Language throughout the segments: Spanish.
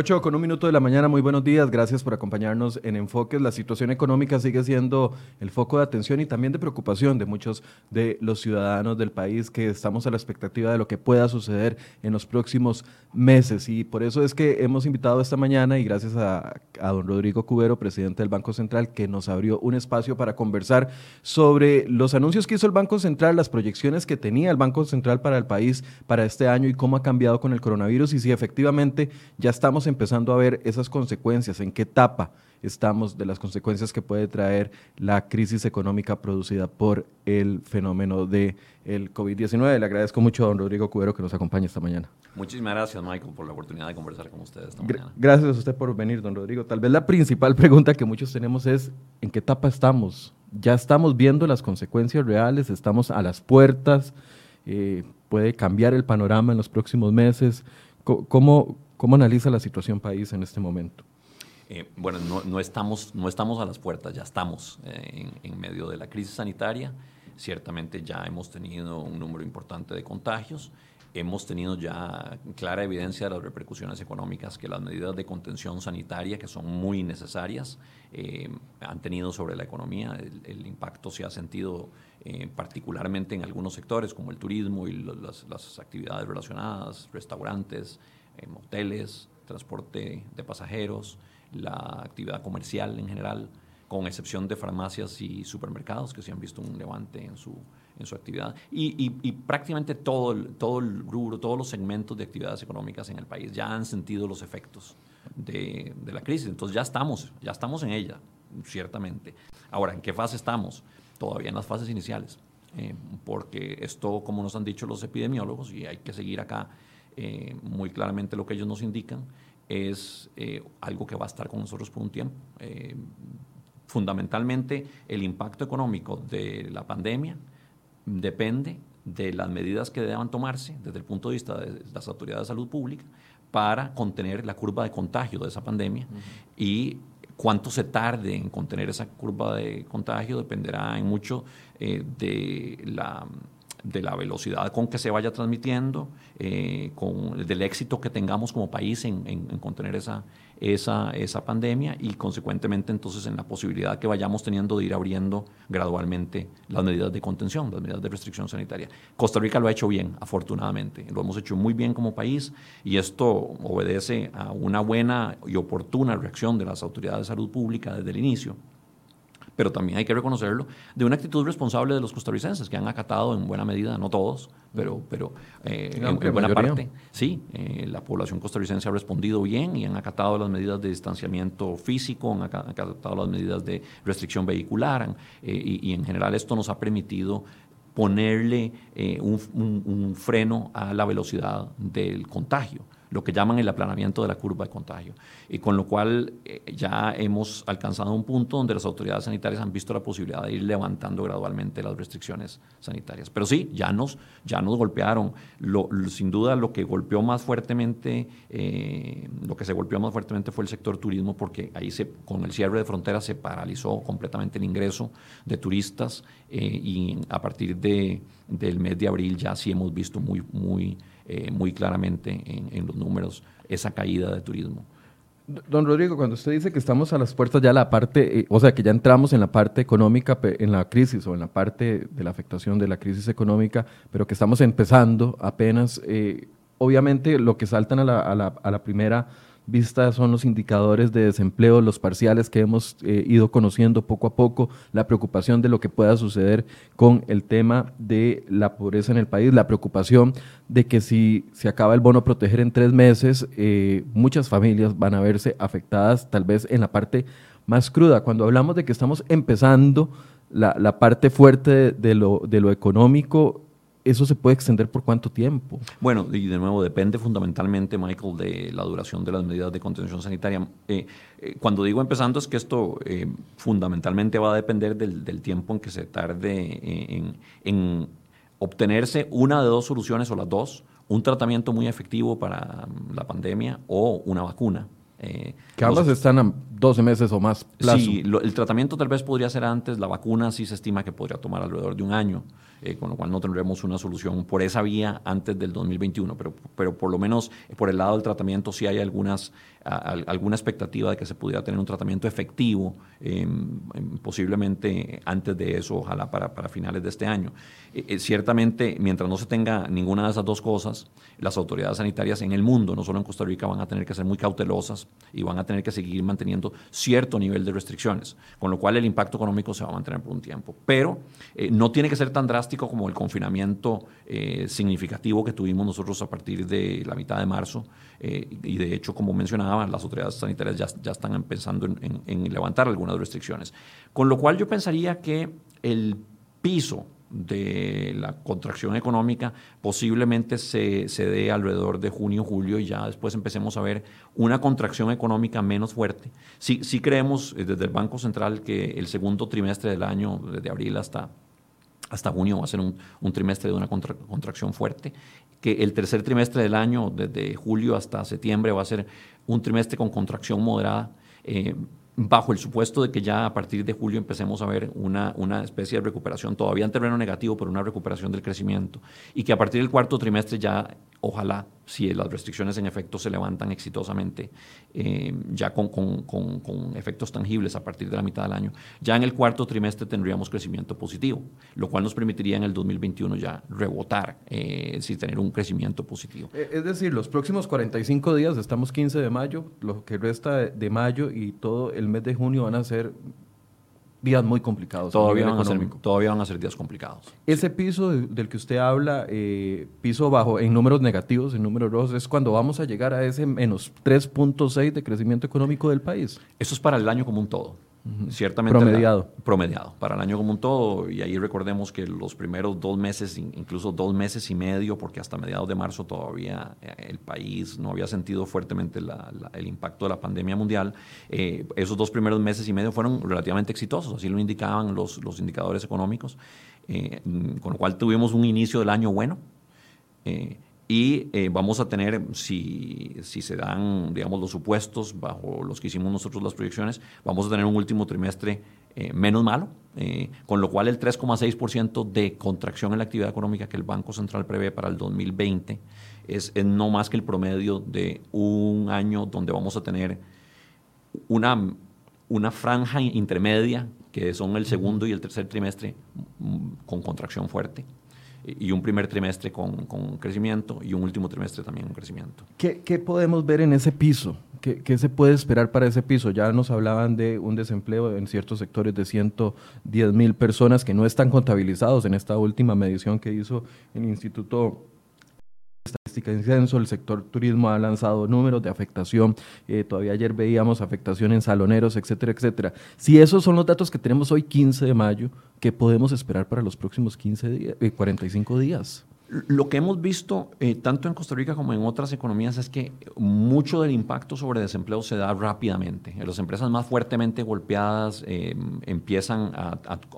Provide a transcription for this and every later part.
8 con un minuto de la mañana, muy buenos días, gracias por acompañarnos en Enfoques. La situación económica sigue siendo el foco de atención y también de preocupación de muchos de los ciudadanos del país que estamos a la expectativa de lo que pueda suceder en los próximos meses. Y por eso es que hemos invitado esta mañana y gracias a, don Rodrigo Cubero, presidente del Banco Central, que nos abrió un espacio para conversar sobre los anuncios que hizo el Banco Central, las proyecciones que tenía el Banco Central para el país para este año y cómo ha cambiado con el coronavirus y si efectivamente ya estamos empezando a ver esas consecuencias, en qué etapa estamos de las consecuencias que puede traer la crisis económica producida por el fenómeno del el COVID-19. Le agradezco mucho a don Rodrigo Cubero que nos acompañe esta mañana. Muchísimas gracias, Michael, por la oportunidad de conversar con ustedes esta mañana. Gracias a usted por venir, don Rodrigo. Tal vez la principal pregunta que muchos tenemos es, ¿en qué etapa estamos? Ya estamos viendo las consecuencias reales, estamos a las puertas, eh, puede cambiar el panorama en los próximos meses. ¿Cómo, ¿Cómo analiza la situación país en este momento? Eh, bueno, no, estamos, no estamos a las puertas, ya estamos eh, en, medio de la crisis sanitaria. Ciertamente ya hemos tenido un número importante de contagios. Hemos tenido ya clara evidencia de las repercusiones económicas que las medidas de contención sanitaria, que son muy necesarias, eh, han tenido sobre la economía. El, impacto se ha sentido particularmente en algunos sectores, como el turismo y las actividades relacionadas, restaurantes, hoteles, transporte de pasajeros, la actividad comercial en general, con excepción de farmacias y supermercados que se han visto un levante en su, en su actividad. Y, prácticamente todo el, todo el rubro, todos los segmentos de actividades económicas en el país ya han sentido los efectos de, la crisis. Entonces ya estamos, ya estamos en ella, ciertamente. Ahora, ¿en qué fase estamos? Todavía en las fases iniciales. Eh, porque esto, como nos han dicho los epidemiólogos, y hay que seguir acá eh, muy claramente lo que ellos nos indican, es eh, algo que va a estar con nosotros por un tiempo. Eh, fundamentalmente, el impacto económico de la pandemia depende de las medidas que deban tomarse desde el punto de vista de las autoridades de salud pública para contener la curva de contagio de esa pandemia y cuánto se tarde en contener esa curva de contagio dependerá en mucho de la de la velocidad con que se vaya transmitiendo, eh, con, del éxito que tengamos como país en, contener esa, esa, esa, pandemia y consecuentemente entonces en la posibilidad que vayamos teniendo de ir abriendo gradualmente las medidas de contención, las medidas de restricción sanitaria. Costa Rica lo ha hecho bien, afortunadamente, lo hemos hecho muy bien como país y esto obedece a una buena y oportuna reacción de las autoridades de salud pública desde el inicio pero también hay que reconocerlo, de una actitud responsable de los costarricenses, que han acatado en buena medida, no todos, pero, pero eh, en, buena parte, sí, eh, la población costarricense ha respondido bien y han acatado las medidas de distanciamiento físico, han acatado las medidas de restricción vehicular, eh, y, en general esto nos ha permitido ponerle un freno a la velocidad del contagio lo que llaman el aplanamiento de la curva de contagio. Y con lo cual eh, ya hemos alcanzado un punto donde las autoridades sanitarias han visto la posibilidad de ir levantando gradualmente las restricciones sanitarias. Pero sí, ya nos, ya nos golpearon. sin duda lo que golpeó más fuertemente, eh, lo que se golpeó más fuertemente fue el sector turismo porque ahí se, con el cierre de fronteras se paralizó completamente el ingreso de turistas eh, y a partir de, del mes de abril ya sí hemos visto muy, muy eh, muy claramente en, los números esa caída de turismo. Don Rodrigo, cuando usted dice que estamos a las puertas ya la parte, eh, o sea, que ya entramos en la parte económica, en la crisis o en la parte de la afectación de la crisis económica, pero que estamos empezando apenas, eh, obviamente lo que saltan a la, a la, a la primera vista son los indicadores de desempleo, los parciales que hemos eh, ido conociendo poco a poco, la preocupación de lo que pueda suceder con el tema de la pobreza en el país, la preocupación de que si se acaba el bono proteger en tres meses, eh, muchas familias van a verse afectadas tal vez en la parte más cruda. Cuando hablamos de que estamos empezando la, la parte fuerte de, lo, de lo económico, ¿Eso se puede extender por cuánto tiempo? Bueno, y de nuevo, depende fundamentalmente, Michael, de la duración de las medidas de contención sanitaria. Eh, eh, cuando digo empezando es que esto eh, fundamentalmente va a depender del, tiempo en que se tarde en, en, obtenerse una de dos soluciones o las dos, un tratamiento muy efectivo para la pandemia o una vacuna. Eh, que ambas están a 12 meses o más plazo. Sí, el tratamiento tal vez podría ser antes, la vacuna sí se estima que podría tomar alrededor de un año, eh, con lo cual no tendremos una solución por esa vía antes del 2021, pero, pero por lo menos por el lado del tratamiento sí hay algunas, alguna expectativa de que se pudiera tener un tratamiento efectivo, em, posiblemente antes de eso, ojalá para, para finales de este año. Eh, eh, ciertamente, mientras no se tenga ninguna de esas dos cosas, las autoridades sanitarias en el mundo, no solo en Costa Rica, van a tener que ser muy cautelosas y van a tener que seguir manteniendo cierto nivel de restricciones, con lo cual el impacto económico se va a mantener por un tiempo. Pero eh, no tiene que ser tan drástico como el confinamiento significativo que tuvimos nosotros a partir de la mitad de marzo. y de hecho, como mencionaba, las autoridades sanitarias ya, ya están pensando en, en levantar algunas restricciones. Con lo cual yo pensaría que el piso de la contracción económica posiblemente se, se dé alrededor de junio, julio y ya después empecemos a ver una contracción económica menos fuerte. Sí, sí creemos eh, desde el Banco Central que el segundo trimestre del año, desde abril hasta, hasta junio, va a ser un, trimestre de una contracción fuerte, que el tercer trimestre del año, desde julio hasta septiembre, va a ser un trimestre con contracción moderada. Eh, bajo el supuesto de que ya a partir de julio empecemos a ver una, una especie de recuperación, todavía en terreno negativo, pero una recuperación del crecimiento, y que a partir del cuarto trimestre ya ojalá, si las restricciones en efecto se levantan exitosamente, eh, ya con, efectos tangibles a partir de la mitad del año, ya en el cuarto trimestre tendríamos crecimiento positivo, lo cual nos permitiría en el 2021 ya rebotar, eh, tener un crecimiento positivo. Eh, es decir, los próximos 45 días, estamos 15 de mayo, lo que resta de mayo y todo el mes de junio van a ser días muy complicados. Todavía van, a ser, todavía van a ser días complicados. Ese piso del que usted habla, eh, piso bajo en números negativos, en números rojos, es cuando vamos a llegar a ese menos 3.6 de crecimiento económico del país. Eso es para el año como un todo. Ciertamente. Promediado. promediado, para el año como un todo. Y ahí recordemos que los primeros dos meses, incluso dos meses y medio, porque hasta mediados de marzo todavía eh, el país no había sentido fuertemente el impacto de la pandemia mundial, eh, esos dos primeros meses y medio fueron relativamente exitosos, así lo indicaban los, los indicadores económicos, eh, con lo cual tuvimos un inicio del año bueno y eh, vamos a tener, si, si, se dan, digamos, los supuestos bajo los que hicimos nosotros las proyecciones, vamos a tener un último trimestre eh, menos malo, eh, con lo cual el 3,6% de contracción en la actividad económica que el Banco Central prevé para el 2020 es, es, no más que el promedio de un año donde vamos a tener una, una franja intermedia, que son el segundo y el tercer trimestre, mm, con contracción fuerte y un primer trimestre con, con, crecimiento y un último trimestre también con crecimiento. ¿Qué, ¿Qué, podemos ver en ese piso? ¿Qué, ¿Qué, se puede esperar para ese piso? Ya nos hablaban de un desempleo en ciertos sectores de 110 mil personas que no están contabilizados en esta última medición que hizo el Instituto en el sector turismo ha lanzado números de afectación, eh, todavía ayer veíamos afectación en saloneros, etcétera, etcétera. Si esos son los datos que tenemos hoy 15 de mayo, ¿qué podemos esperar para los próximos 15 días, 45 días? Lo que hemos visto eh, tanto en Costa Rica como en otras economías es que mucho del impacto sobre desempleo se da rápidamente. Las empresas más fuertemente golpeadas eh, empiezan a,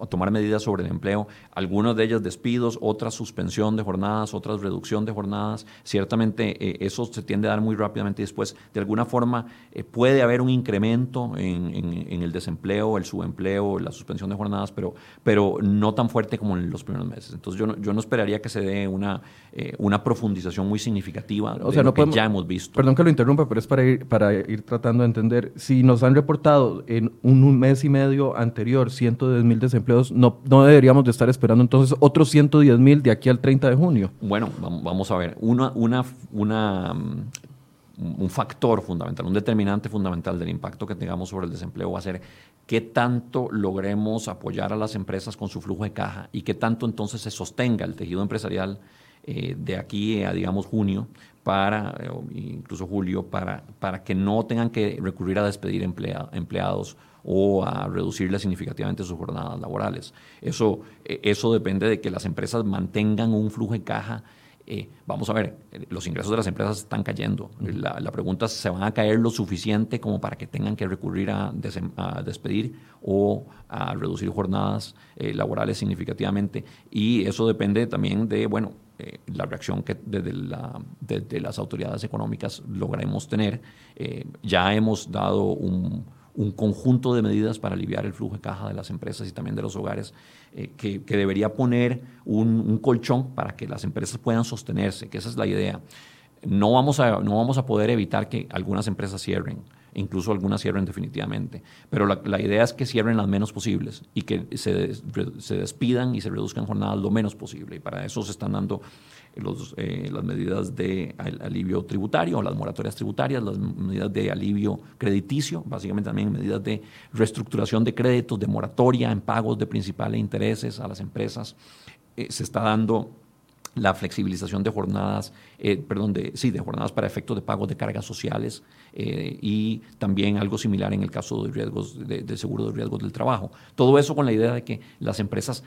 tomar medidas sobre el empleo, algunas de ellas despidos, otras suspensión de jornadas, otras reducción de jornadas. Ciertamente eh, eso se tiende a dar muy rápidamente y después de alguna forma puede haber un incremento en, el desempleo, el subempleo, la suspensión de jornadas, pero, pero no tan fuerte como en los primeros meses. Entonces yo no, yo no esperaría que se dé un una, eh, una profundización muy significativa o sea, no que ya hemos visto. Perdón que lo interrumpa, pero es para ir, para ir tratando de entender. Si nos han reportado en un mes y medio anterior 110 mil desempleados, no, no deberíamos de estar esperando entonces otros 110 mil de aquí al 30 de junio. Bueno, vamos a ver. Una, una, una un factor fundamental, un determinante fundamental del impacto que tengamos sobre el desempleo va a ser qué tanto logremos apoyar a las empresas con su flujo de caja y qué tanto entonces se sostenga el tejido empresarial eh, de aquí a, digamos, junio, para, eh, incluso julio, para, para que no tengan que recurrir a despedir empleados o a reducirle significativamente sus jornadas laborales. Eso, eh, eso depende de que las empresas mantengan un flujo de caja eh, vamos a ver, los ingresos de las empresas están cayendo. La, pregunta es, ¿se van a caer lo suficiente como para que tengan que recurrir a, despedir o a reducir jornadas eh, laborales significativamente? Y eso depende también de, bueno, eh, la reacción que desde, desde, las autoridades económicas logremos tener. ya hemos dado un un conjunto de medidas para aliviar el flujo de caja de las empresas y también de los hogares, eh, que, debería poner un, colchón para que las empresas puedan sostenerse, que esa es la idea. no vamos a, no vamos a poder evitar que algunas empresas cierren, incluso algunas cierren definitivamente, pero la, idea es que cierren las menos posibles y que se, se, despidan y se reduzcan jornadas lo menos posible. Y para eso se están dando los, eh, las medidas de alivio tributario, las moratorias tributarias, las medidas de alivio crediticio, básicamente también medidas de reestructuración de créditos, de moratoria en pagos de principales intereses a las empresas. Eh, se está dando la flexibilización de jornadas, eh, perdón, de, sí, de jornadas para efectos de pago de cargas sociales y también algo similar en el caso de riesgos de, seguro de riesgos del trabajo. Todo eso con la idea de que las empresas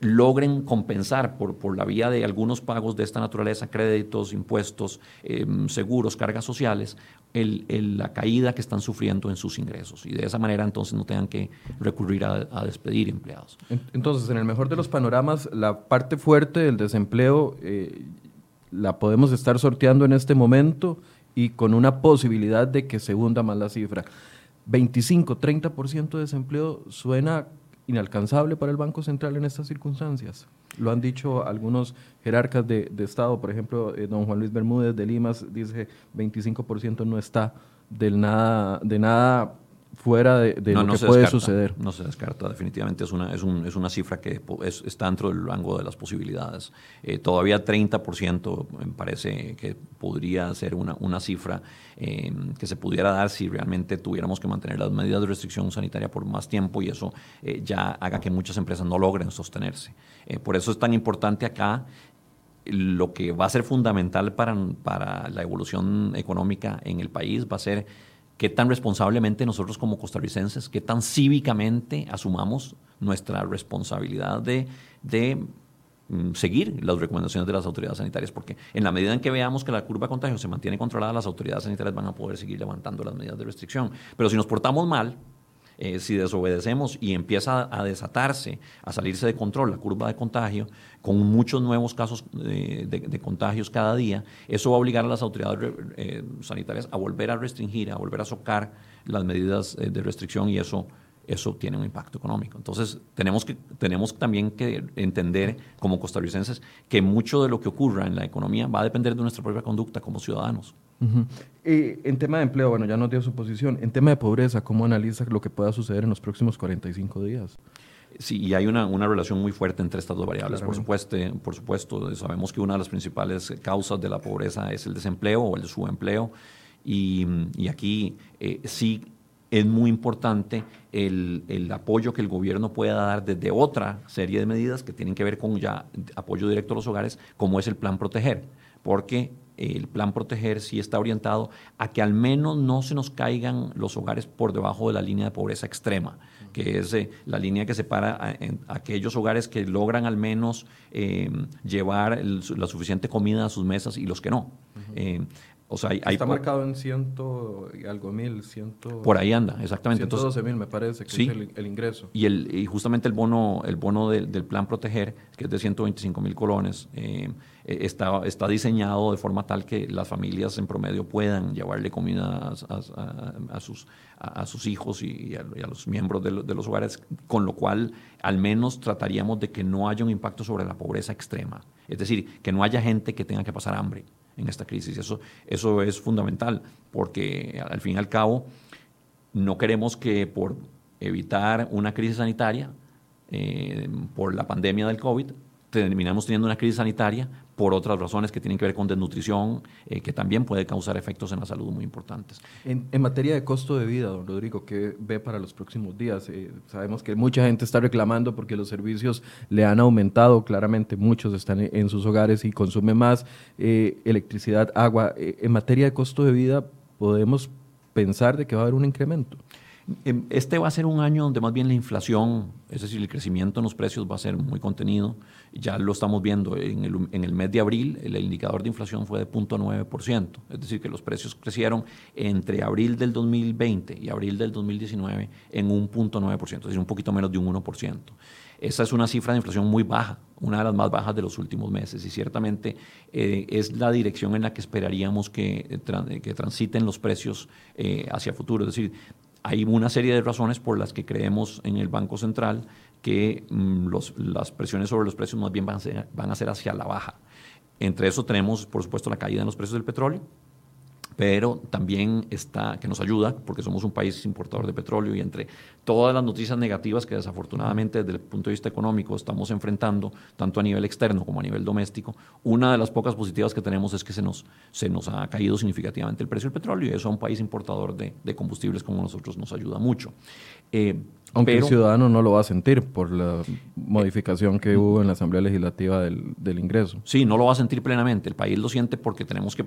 logren compensar por, por la vía de algunos pagos de esta naturaleza, créditos, impuestos, em, seguros, cargas sociales, el, la caída que están sufriendo en sus ingresos. Y de esa manera entonces no tengan que recurrir a, despedir empleados. Entonces, en el mejor de los panoramas, la parte fuerte del desempleo eh, la podemos estar sorteando en este momento y con una posibilidad de que se hunda más la cifra. 25, 30% de desempleo suena inalcanzable para el Banco Central en estas circunstancias. Lo han dicho algunos jerarcas de, Estado, por ejemplo, eh, don Juan Luis Bermúdez de Limas dice 25% no está del nada, de nada fuera de, lo que puede suceder. No se descarta, definitivamente es una, es, un, es una cifra que está dentro del rango de las posibilidades. Eh, todavía 30% me parece que podría ser una, una cifra eh, que se pudiera dar si realmente tuviéramos que mantener las medidas de restricción sanitaria por más tiempo y eso eh, ya haga que muchas empresas no logren sostenerse. por eso es tan importante acá lo que va a ser fundamental para, para la evolución económica en el país va a ser qué tan responsablemente nosotros como costarricenses, qué tan cívicamente asumamos nuestra responsabilidad de, de mm, seguir las recomendaciones de las autoridades sanitarias, porque en la medida en que veamos que la curva de contagio se mantiene controlada, las autoridades sanitarias van a poder seguir levantando las medidas de restricción. Pero si nos portamos mal, eh, si desobedecemos y empieza a, desatarse, a salirse de control la curva de contagio, con muchos nuevos casos de, contagios cada día, eso va a obligar a las autoridades eh, sanitarias a volver a restringir, a volver a socar las medidas eh, de restricción y eso eso tiene un impacto económico. Entonces, tenemos, que, tenemos también que entender como costarricenses que mucho de lo que ocurra en la economía va a depender de nuestra propia conducta como ciudadanos. En tema de empleo, bueno, ya nos dio su posición. En tema de pobreza, ¿cómo analiza lo que pueda suceder en los próximos 45 días? Sí, y hay una, una, relación muy fuerte entre estas dos variables. Por supuesto, por supuesto, sabemos que una de las principales causas de la pobreza es el desempleo o el subempleo. Y, y aquí eh, sí es muy importante el, el, apoyo que el gobierno pueda dar desde otra serie de medidas que tienen que ver con ya apoyo directo a los hogares, como es el plan Proteger, porque el plan Proteger sí está orientado a que al menos no se nos caigan los hogares por debajo de la línea de pobreza extrema, que es eh, la línea que separa a, aquellos hogares que logran al menos eh, llevar la suficiente comida a sus mesas y los que no. O sea, hay, Está marcado en ciento y algo mil, ciento... Por ahí anda, exactamente. 112 mil me parece que es el, ingreso. Y, el, y justamente el bono, el bono del, plan Proteger, que es de 125 mil colones, eh, está, está diseñado de forma tal que las familias en promedio puedan llevarle comida a, sus, a, sus hijos y, a, los miembros de, de, los hogares, con lo cual al menos trataríamos de que no haya un impacto sobre la pobreza extrema. Es decir, que no haya gente que tenga que pasar hambre en esta crisis. Eso, eso es fundamental, porque al fin y al cabo no queremos que por evitar una crisis sanitaria, eh, por la pandemia del COVID, terminamos teniendo una crisis sanitaria por otras razones que tienen que ver con desnutrición, eh, que también puede causar efectos en la salud muy importantes. En, materia de costo de vida, don Rodrigo, ¿qué ve para los próximos días? Eh, sabemos que mucha gente está reclamando porque los servicios le han aumentado, claramente muchos están en, sus hogares y consumen más eh, electricidad, agua. en materia de costo de vida, ¿podemos pensar de que va a haber un incremento? Em, este va a ser un año donde más bien la inflación, es decir, el crecimiento en los precios va a ser muy contenido. Ya lo estamos viendo en el, mes de abril, el indicador de inflación fue de 0.9%, es decir, que los precios crecieron entre abril del 2020 y abril del 2019 en un 0.9%, es decir, un poquito menos de un 1%. Esa es una cifra de inflación muy baja, una de las más bajas de los últimos meses y ciertamente eh, es la dirección en la que esperaríamos que, que transiten los precios eh, hacia futuro. Es decir, hay una serie de razones por las que creemos en el Banco Central que mm, las presiones sobre los precios más bien van a, ser, van a ser hacia la baja. Entre eso tenemos, por supuesto, la caída en los precios del petróleo, pero también está, que nos ayuda, porque somos un país importador de petróleo y entre todas las noticias negativas que desafortunadamente desde el punto de vista económico estamos enfrentando, tanto a nivel externo como a nivel doméstico, una de las pocas positivas que tenemos es que se nos, se nos ha caído significativamente el precio del petróleo y eso a un país importador de, de combustibles como nosotros nos ayuda mucho. Eh, aunque el ciudadano no lo va a sentir por la modificación que hubo en la Asamblea Legislativa del, del, ingreso. Sí, no lo va a sentir plenamente. El país lo siente porque tenemos que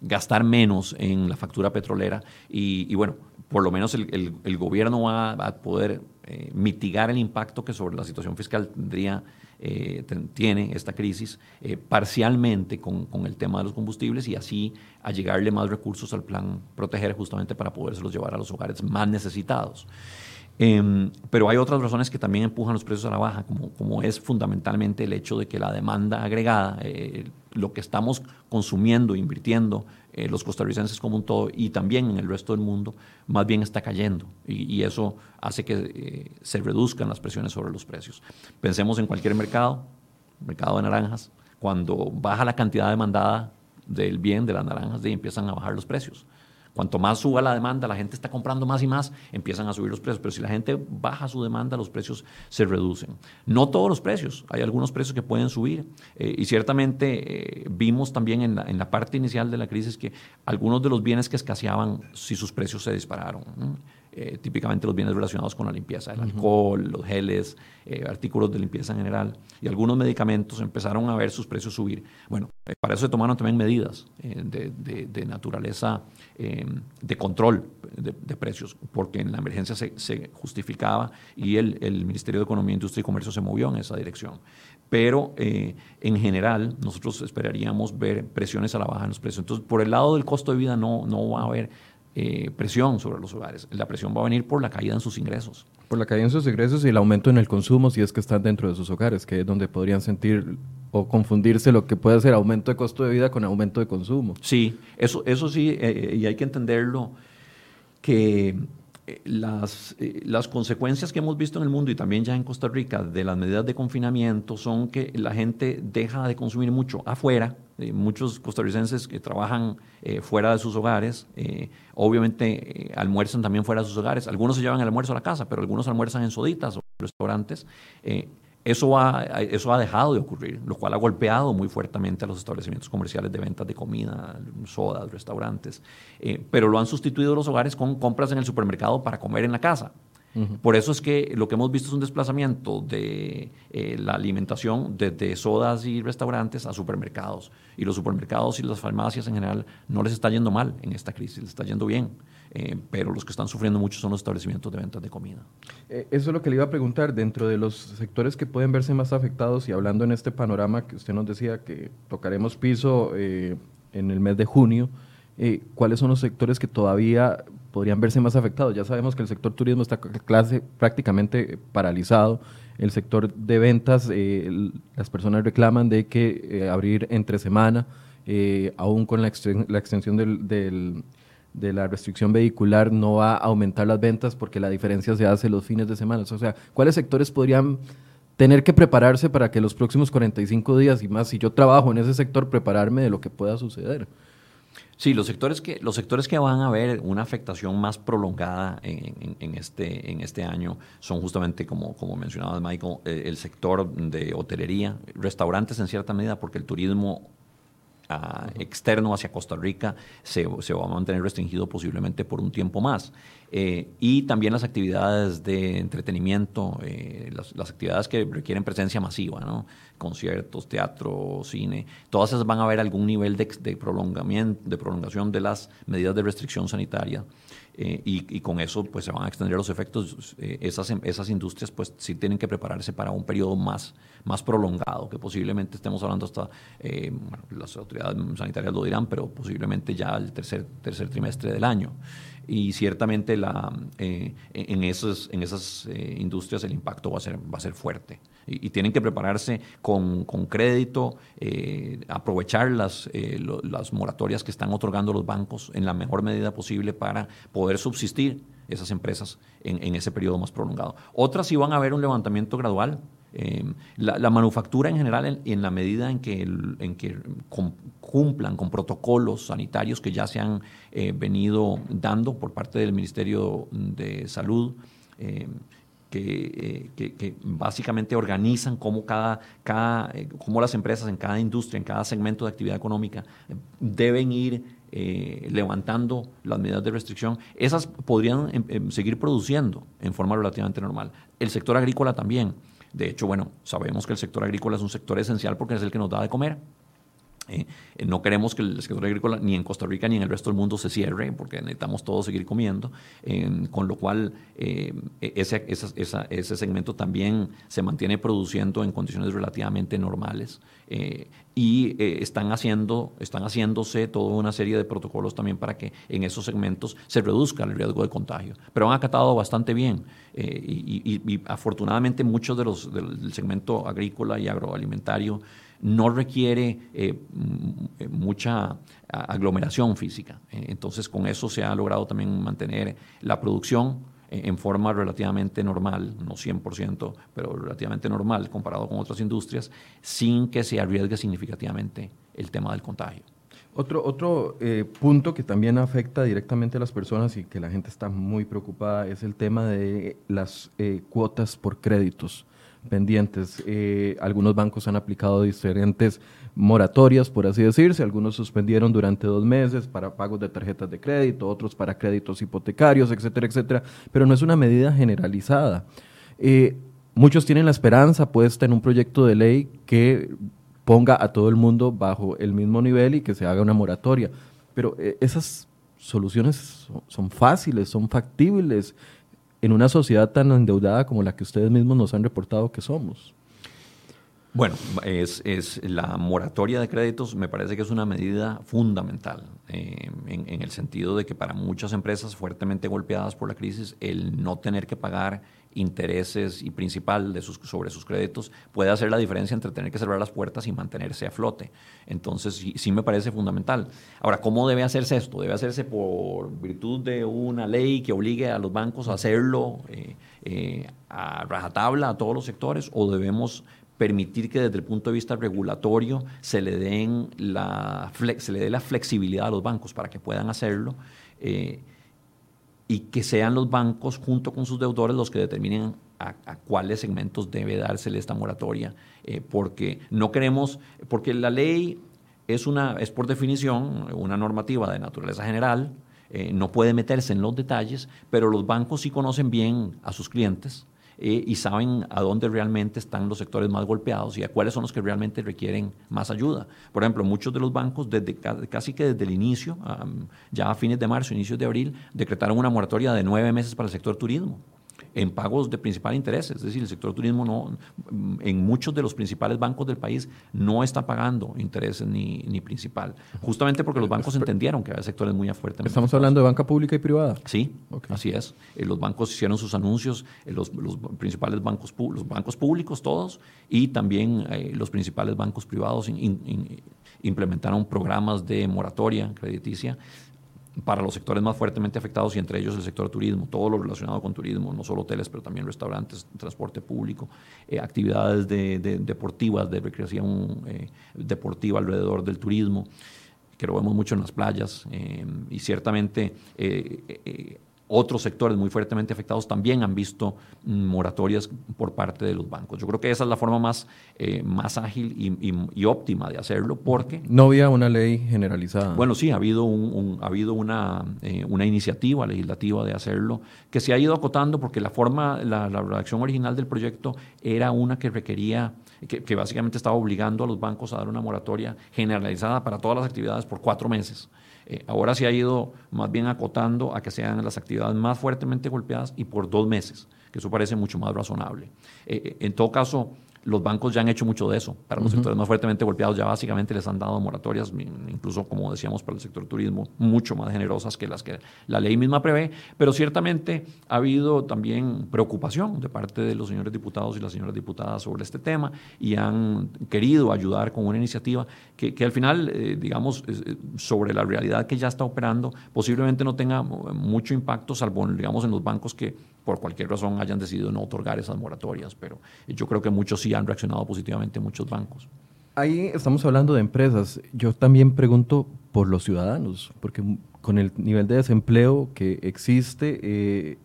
gastar menos en la factura petrolera y, y bueno, por lo menos el, el, gobierno va a poder eh, mitigar el impacto que sobre la situación fiscal tendría eh, tiene esta crisis eh, parcialmente con, con, el tema de los combustibles y así a llegarle más recursos al plan proteger justamente para podérselos llevar a los hogares más necesitados. Em, pero hay otras razones que también empujan los precios a la baja, como, como es fundamentalmente el hecho de que la demanda agregada, eh, lo que estamos consumiendo, invirtiendo, eh, los costarricenses como un todo y también en el resto del mundo, más bien está cayendo y, eso hace que eh, se reduzcan las presiones sobre los precios. Pensemos en cualquier mercado, mercado de naranjas, cuando baja la cantidad demandada del bien de las naranjas, empiezan a bajar los precios. Cuanto más suba la demanda, la gente está comprando más y más, empiezan a subir los precios. Pero si la gente baja su demanda, los precios se reducen. No todos los precios, hay algunos precios que pueden subir. Eh, y ciertamente eh, vimos también en la, en la, parte inicial de la crisis que algunos de los bienes que escaseaban, si sus precios se dispararon. Eh, típicamente los bienes relacionados con la limpieza, el alcohol, los geles, eh, artículos de limpieza en general y algunos medicamentos empezaron a ver sus precios subir. Bueno, eh, para eso se tomaron también medidas de, de, naturaleza de control de, precios, porque en la emergencia se, se justificaba y el, el, Ministerio de Economía, Industria y Comercio se movió en esa dirección. Pero en general nosotros esperaríamos ver presiones a la baja en los precios. Entonces, por el lado del costo de vida no, no va a haber eh, presión sobre los hogares. La presión va a venir por la caída en sus ingresos. Por la caída en sus ingresos y el aumento en el consumo si es que están dentro de sus hogares, que es donde podrían sentir o confundirse lo que puede ser aumento de costo de vida con aumento de consumo. Sí, eso, eso sí, eh, eh, y hay que entenderlo, que eh, las, eh, las consecuencias que hemos visto en el mundo y también ya en Costa Rica de las medidas de confinamiento son que la gente deja de consumir mucho afuera. Eh, muchos costarricenses que trabajan fuera de sus hogares, obviamente almuerzan también fuera de sus hogares. Algunos se llevan el almuerzo a la casa, pero algunos almuerzan en soditas o restaurantes. Eso ha, eso ha dejado de ocurrir, lo cual ha golpeado muy fuertemente a los establecimientos comerciales de ventas de comida, sodas, restaurantes, eh, pero lo han sustituido los hogares con compras en el supermercado para comer en la casa. Por eso es que lo que hemos visto es un desplazamiento de eh, la alimentación desde sodas y restaurantes a supermercados. Y los supermercados y las farmacias en general no les está yendo mal en esta crisis, les está yendo bien. Eh, pero los que están sufriendo mucho son los establecimientos de ventas de comida. Eh, eso es lo que le iba a preguntar, dentro de los sectores que pueden verse más afectados y hablando en este panorama que usted nos decía que tocaremos piso eh, en el mes de junio, ¿cuáles son los sectores que todavía podrían verse más afectados? Ya sabemos que el sector turismo está prácticamente paralizado, el sector de ventas, las personas reclaman de que abrir entre semana, aún con la, extensión del de la restricción vehicular no va a aumentar las ventas porque la diferencia se hace los fines de semana. O sea, ¿cuáles sectores podrían tener que prepararse para que los próximos 45 días y más, si yo trabajo en ese sector, prepararme de lo que pueda suceder? Sí, los sectores que, los sectores que van a ver una afectación más prolongada en, este, en este año son justamente, como, como mencionaba Michael, eh, el sector de hotelería, restaurantes en cierta medida, porque el turismo externo hacia Costa Rica se, se, va a mantener restringido posiblemente por un tiempo más. Eh, y también las actividades de entretenimiento, eh, las, las, actividades que requieren presencia masiva, ¿no? conciertos, teatro, cine, todas esas van a haber algún nivel de, de prolongamiento, de prolongación de las medidas de restricción sanitaria. Eh, y, con eso pues se van a extender los efectos. Eh, esas, esas industrias pues sí tienen que prepararse para un periodo más, más prolongado, que posiblemente estemos hablando hasta, eh, las autoridades sanitarias lo dirán, pero posiblemente ya el tercer, tercer trimestre del año. Y ciertamente la, en, esos, en esas industrias el impacto va a ser, va a ser fuerte y, tienen que prepararse con, con crédito, eh, aprovechar las, eh, las moratorias que están otorgando los bancos en la mejor medida posible para poder subsistir esas empresas en, en ese periodo más prolongado. Otras sí van a ver un levantamiento gradual, Em, la, manufactura en general, en, la medida en que, en que cumplan con protocolos sanitarios que ya se han eh, venido dando por parte del Ministerio de Salud, eh, que, básicamente organizan cómo, cada, cada, eh, cómo las empresas en cada industria, en cada segmento de actividad económica, deben ir levantando las medidas de restricción, esas podrían em, em, seguir produciendo en forma relativamente normal. El sector agrícola también. De hecho, bueno, sabemos que el sector agrícola es un sector esencial porque es el que nos da de comer. Eh, eh, no queremos que el sector agrícola ni en Costa Rica ni en el resto del mundo se cierre porque necesitamos todos seguir comiendo, con lo cual eh, ese, ese, segmento también se mantiene produciendo en condiciones relativamente normales y están, haciendo, están haciéndose toda una serie de protocolos también para que en esos segmentos se reduzca el riesgo de contagio. Pero han acatado bastante bien y, afortunadamente muchos de los del segmento agrícola y agroalimentario no requiere eh, mucha aglomeración física. Eh, entonces, con eso se ha logrado también mantener la producción en forma relativamente normal, no 100%, pero relativamente normal comparado con otras industrias, sin que se arriesgue significativamente el tema del contagio. Otro, otro eh, punto que también afecta directamente a las personas y que la gente está muy preocupada es el tema de las cuotas por créditos pendientes. Eh, algunos bancos han aplicado diferentes moratorias, por así decirse. Algunos suspendieron durante dos meses para pagos de tarjetas de crédito, otros para créditos hipotecarios, etcétera, etcétera. Pero no es una medida generalizada. Eh, muchos tienen la esperanza puesta en un proyecto de ley que ponga a todo el mundo bajo el mismo nivel y que se haga una moratoria. Pero eh, esas soluciones son fáciles, son factibles en una sociedad tan endeudada como la que ustedes mismos nos han reportado que somos? Bueno, es, la moratoria de créditos me parece que es una medida fundamental eh, en, el sentido de que para muchas empresas fuertemente golpeadas por la crisis el no tener que pagar intereses y principal de sus, sobre sus créditos puede hacer la diferencia entre tener que cerrar las puertas y mantenerse a flote. Entonces, sí, me parece fundamental. Ahora, ¿cómo debe hacerse esto? ¿Debe hacerse por virtud de una ley que obligue a los bancos a hacerlo eh, eh, a rajatabla a todos los sectores o debemos permitir que desde el punto de vista regulatorio se le, den la, se le dé la flexibilidad a los bancos para que puedan hacerlo? Eh, y que sean los bancos junto con sus deudores los que determinen a, cuáles segmentos debe dársele esta moratoria, eh, porque no queremos, porque la ley es, una, es por definición una normativa de naturaleza general, eh, no puede meterse en los detalles, pero los bancos sí conocen bien a sus clientes, eh, y saben a dónde realmente están los sectores más golpeados y a cuáles son los que realmente requieren más ayuda. Por ejemplo, muchos de los bancos, desde, casi que desde el inicio, ya a fines de marzo, inicios de abril, decretaron una moratoria de nueve meses para el sector turismo en pagos de principal interés. Es decir, el sector turismo no, en muchos de los principales bancos del país no está pagando intereses ni, ni principal, justamente porque los bancos entendieron que había sectores muy fuertes. Estamos hablando de banca pública y privada. Sí, así es. Eh, los bancos hicieron sus anuncios, eh, los, los, principales bancos, los bancos públicos todos y también eh, los principales bancos privados implementaron programas de moratoria crediticia para los sectores más fuertemente afectados y entre ellos el sector turismo, todo lo relacionado con turismo, no solo hoteles, pero también restaurantes, transporte público, eh, actividades de, deportivas, de recreación eh, deportiva alrededor del turismo, que lo vemos mucho en las playas eh, y ciertamente otros sectores muy fuertemente afectados también han visto mm, moratorias por parte de los bancos. Yo creo que esa es la forma más, eh, más ágil y, óptima de hacerlo porque... No había una ley generalizada. Bueno, sí, ha habido, un, ha habido una, eh, una, iniciativa legislativa de hacerlo que se ha ido acotando porque la forma, la, la redacción original del proyecto era una que requería... Que, básicamente estaba obligando a los bancos a dar una moratoria generalizada para todas las actividades por cuatro meses. Eh, ahora se ha ido más bien acotando a que sean las actividades más fuertemente golpeadas y por dos meses, que eso parece mucho más razonable. Eh, eh, en todo caso, los bancos ya han hecho mucho de eso. Para los sectores más fuertemente golpeados ya básicamente les han dado moratorias, incluso como decíamos para el sector turismo, mucho más generosas que las que la ley misma prevé. Pero ciertamente ha habido también preocupación de parte de los señores diputados y las señoras diputadas sobre este tema y han querido ayudar con una iniciativa que, que al final, eh, digamos, eh, sobre la realidad que ya está operando, posiblemente no tenga mucho impacto, salvo, digamos, en los bancos que por cualquier razón hayan decidido no otorgar esas moratorias. Pero yo creo que muchos sí han reaccionado positivamente muchos bancos. Ahí estamos hablando de empresas. Yo también pregunto por los ciudadanos, porque con el nivel de desempleo que existe, eh,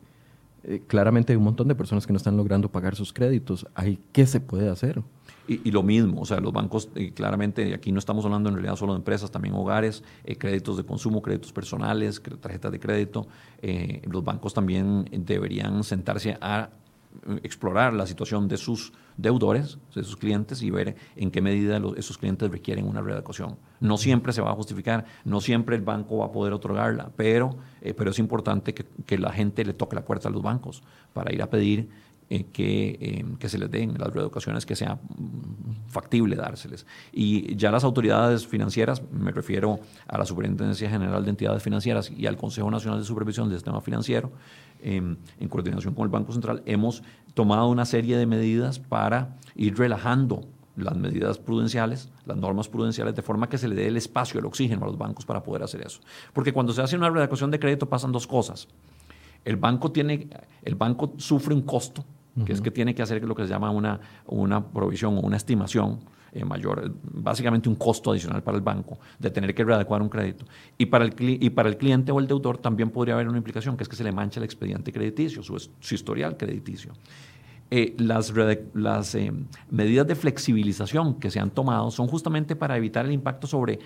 eh, claramente hay un montón de personas que no están logrando pagar sus créditos. ¿Hay qué se puede hacer? Y, lo mismo, o sea, los bancos, eh, claramente, aquí no estamos hablando en realidad solo de empresas, también hogares, créditos de consumo, créditos personales, tarjetas de crédito. los bancos también deberían sentarse a explorar la situación de sus deudores, de sus clientes y ver en qué medida esos clientes requieren una readecuación. No siempre se va a justificar, no siempre el banco va a poder otorgarla, pero, eh, pero es importante que, que, la gente le toque la puerta a los bancos para ir a pedir eh, que, eh, que, se les den las reeducaciones que sea factible dárseles. Y ya las autoridades financieras, me refiero a la Superintendencia General de Entidades Financieras y al Consejo Nacional de Supervisión del Sistema Financiero, en coordinación con el Banco Central, hemos tomado una serie de medidas para ir relajando las medidas prudenciales, las normas prudenciales, de forma que se le dé el espacio, el oxígeno a los bancos para poder hacer eso. Porque cuando se hace una redacción de crédito pasan dos cosas. El banco, tiene, el banco sufre un costo, que es que tiene que hacer lo que se llama una, una provisión o una estimación eh, mayor, básicamente un costo adicional para el banco de tener que readecuar un crédito. Y para, el, y para el cliente o el deudor también podría haber una implicación, que es que se le mancha el expediente crediticio, su, su historial crediticio. Eh, las, las eh, medidas de flexibilización que se han tomado son justamente para evitar el impacto sobre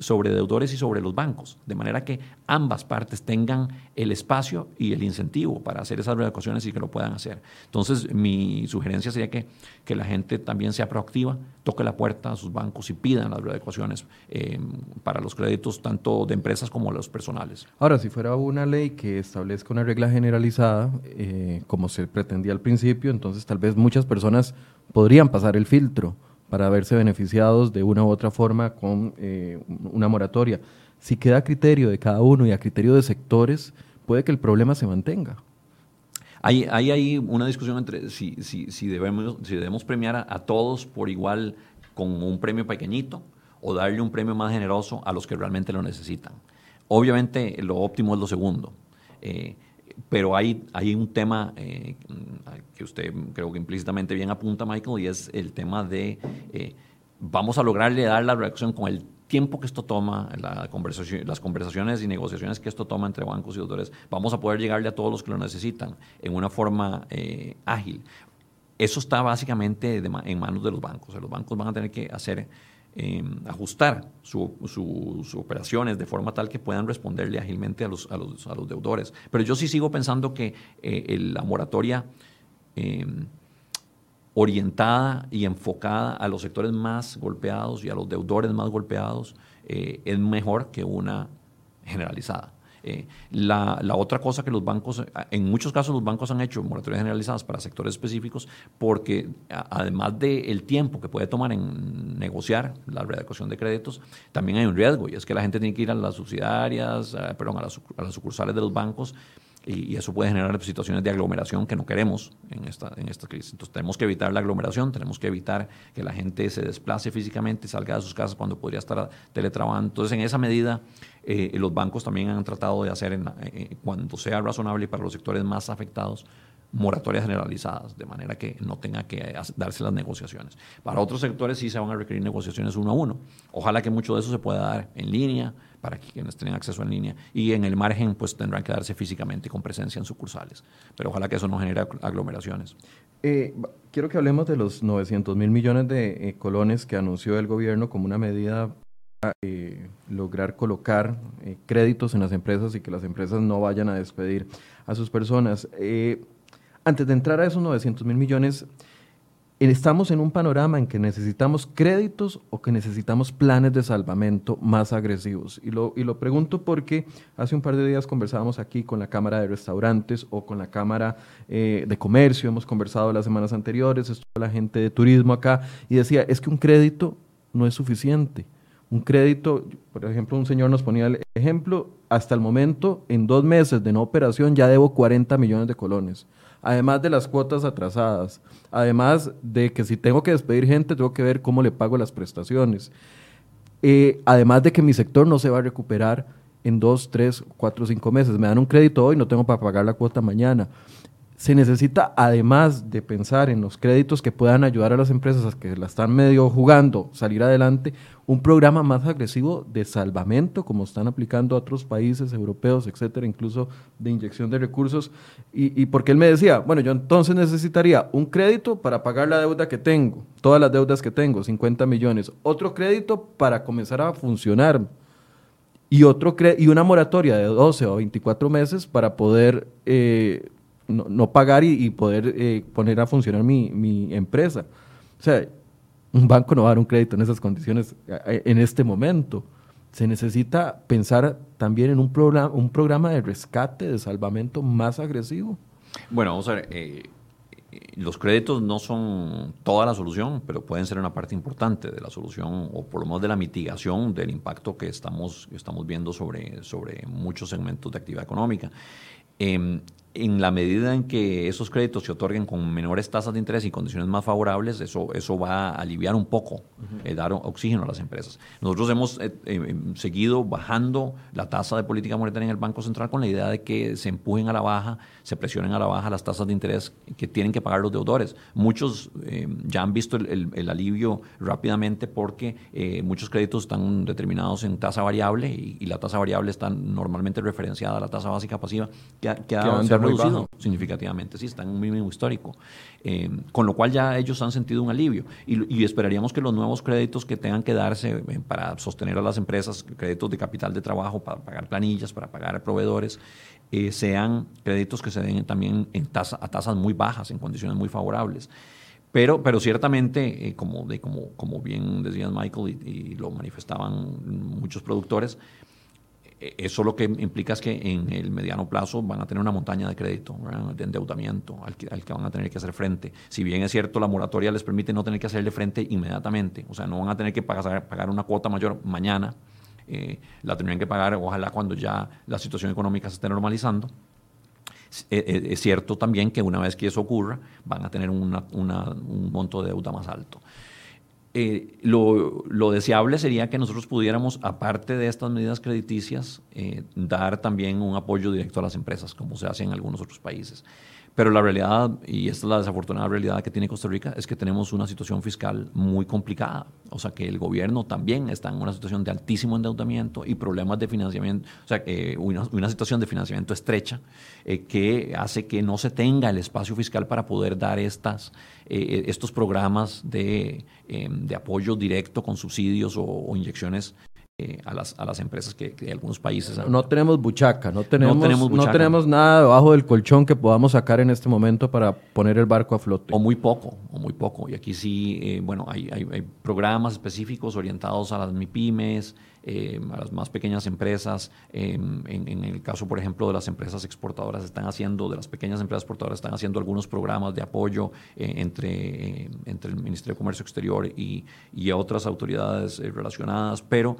sobre deudores y sobre los bancos, de manera que ambas partes tengan el espacio y el incentivo para hacer esas readecuaciones y que lo puedan hacer. Entonces, mi sugerencia sería que, que la gente también sea proactiva, toque la puerta a sus bancos y pidan las readecuaciones eh, para los créditos tanto de empresas como los personales. Ahora, si fuera una ley que establezca una regla generalizada, eh, como se pretendía al principio, entonces tal vez muchas personas podrían pasar el filtro para verse beneficiados de una u otra forma con eh, una moratoria. Si queda a criterio de cada uno y a criterio de sectores, puede que el problema se mantenga. Hay, hay, una discusión entre si, debemos premiar a, todos por igual con un premio pequeñito o darle un premio más generoso a los que realmente lo necesitan. Obviamente lo óptimo es lo segundo. Eh, pero hay, hay un tema eh, que usted creo que implícitamente bien apunta, Michael, y es el tema de eh, vamos a lograrle dar la reacción con el tiempo que esto toma, la conversación, las conversaciones y negociaciones que esto toma entre bancos y autores, vamos a poder llegarle a todos los que lo necesitan en una forma eh, ágil. Eso está básicamente en manos de los bancos. Los bancos van a tener que hacer Em, ajustar sus operaciones de forma tal que puedan responderle ágilmente a los, a los, a los deudores. Pero yo sí sigo pensando que eh, la moratoria em, orientada y enfocada a los sectores más golpeados y a los deudores más golpeados eh, es mejor que una generalizada. Eh, la, otra cosa que los bancos, en muchos casos los bancos han hecho moratorias generalizadas para sectores específicos porque además del tiempo que puede tomar en negociar la readecuación de créditos, también hay un riesgo y es que la gente tiene que ir a las subsidiarias, perdón, a las, a las sucursales de los bancos y, eso puede generar situaciones de aglomeración que no queremos en esta, en esta crisis. Entonces tenemos que evitar la aglomeración, tenemos que evitar que la gente se desplace físicamente y salga de sus casas cuando podría estar teletrabajando. Entonces en esa medida eh, los bancos también han tratado de hacer, eh, cuando sea razonable para los sectores más afectados, moratorias generalizadas, de manera que no tenga que darse las negociaciones. Para otros sectores sí se van a requerir negociaciones uno a uno. Ojalá que mucho de eso se pueda dar en línea, para quienes tengan acceso en línea, y en el margen pues tendrán que darse físicamente con presencia en sucursales. Pero ojalá que eso no genere aglomeraciones. Eh, quiero que hablemos de los 900 mil millones de eh, colones que anunció el gobierno como una medida para eh, lograr colocar créditos en las empresas y que las empresas no vayan a despedir a sus personas. Antes de entrar a esos 900 mil millones, estamos en un panorama en que necesitamos créditos o que necesitamos planes de salvamento más agresivos. Y lo, y lo pregunto porque hace un par de días conversábamos aquí con la Cámara de Restaurantes o con la Cámara eh, de Comercio, hemos conversado las semanas anteriores, estuvo la gente de turismo acá y decía, es que un crédito no es suficiente. Un crédito, por ejemplo, un señor nos ponía el ejemplo, hasta el momento, en dos meses de no operación ya debo 40 millones de colones además de las cuotas atrasadas, además de que si tengo que despedir gente, tengo que ver cómo le pago las prestaciones, eh, además de que mi sector no se va a recuperar en dos, tres, cuatro, cinco meses. Me dan un crédito hoy, no tengo para pagar la cuota mañana se necesita, además de pensar en los créditos que puedan ayudar a las empresas que la están medio jugando, salir adelante, un programa más agresivo de salvamento, como están aplicando otros países europeos, etcétera, incluso de inyección de recursos. Y, y porque él me decía, bueno, yo entonces necesitaría un crédito para pagar la deuda que tengo, todas las deudas que tengo, 50 millones, otro crédito para comenzar a funcionar, y, otro y una moratoria de 12 o 24 meses para poder eh, no, pagar y, poder eh, poner a funcionar mi, empresa. O sea, un banco no va a dar un crédito en esas condiciones eh, en este momento. Se necesita pensar también en un, programa, un programa de rescate, de salvamento más agresivo. Bueno, vamos a ver, eh, los créditos no son toda la solución, pero pueden ser una parte importante de la solución o por lo menos de la mitigación del impacto que estamos, estamos viendo sobre, sobre muchos segmentos de actividad económica. Em, en la medida en que esos créditos se otorguen con menores tasas de interés y condiciones más favorables, eso, eso va a aliviar un poco, eh, dar oxígeno a las empresas. Nosotros hemos eh, eh, seguido bajando la tasa de política monetaria en el Banco Central con la idea de que se empujen a la baja, se presionen a la baja las tasas de interés que tienen que pagar los deudores. Muchos ya han visto el, alivio rápidamente porque muchos créditos están determinados en tasa variable y, la tasa variable está normalmente referenciada a la tasa básica pasiva que, que ha, reducido significativamente, sí, está en un mínimo histórico. Eh, con lo cual ya ellos han sentido un alivio y, esperaríamos que los nuevos créditos que tengan que darse eh, para sostener a las empresas, créditos de capital de trabajo, para pagar planillas, para pagar proveedores, eh, sean créditos que se den también tasa, a tasas muy bajas, en condiciones muy favorables. Pero, pero ciertamente, como, de, como, como bien decías Michael y, lo manifestaban muchos productores, e, eso lo que implica es que en el mediano plazo van a tener una montaña de crédito, de endeudamiento al que, al que, van a tener que hacer frente. Si bien es cierto, la moratoria les permite no tener que hacerle frente inmediatamente, o sea, no van a tener que pagar, pagar una cuota mayor mañana, eh, la tendrían que pagar ojalá cuando ya la situación económica se esté normalizando. E, e, es, cierto también que una vez que eso ocurra, van a tener una, un monto de deuda más alto. Eh, lo, deseable sería que nosotros pudiéramos, aparte de estas medidas crediticias, eh, dar también un apoyo directo a las empresas, como se hace en algunos otros países. Pero la realidad, y esta es la desafortunada realidad que tiene Costa Rica, es que tenemos una situación fiscal muy complicada. O sea, que el gobierno también está en una situación de altísimo endeudamiento y problemas de financiamiento, o sea, eh, una, situación de financiamiento estrecha eh, que hace que no se tenga el espacio fiscal para poder dar estas, eh, estos programas de, de, apoyo directo con subsidios o, inyecciones eh, a, las, a las empresas que, que algunos países No tenemos buchaca, no tenemos, no tenemos, nada debajo del colchón que podamos sacar en este momento para poner el barco a flote. O muy poco, o muy poco. Y aquí sí, eh, bueno, hay, hay, hay, programas específicos orientados a las MIPIMES, eh, a las más pequeñas empresas. en, el caso, por ejemplo, de las empresas exportadoras, están haciendo, de las pequeñas empresas exportadoras, están haciendo algunos programas de apoyo eh, entre, eh, entre el Ministerio de Comercio Exterior y, y otras autoridades relacionadas, pero,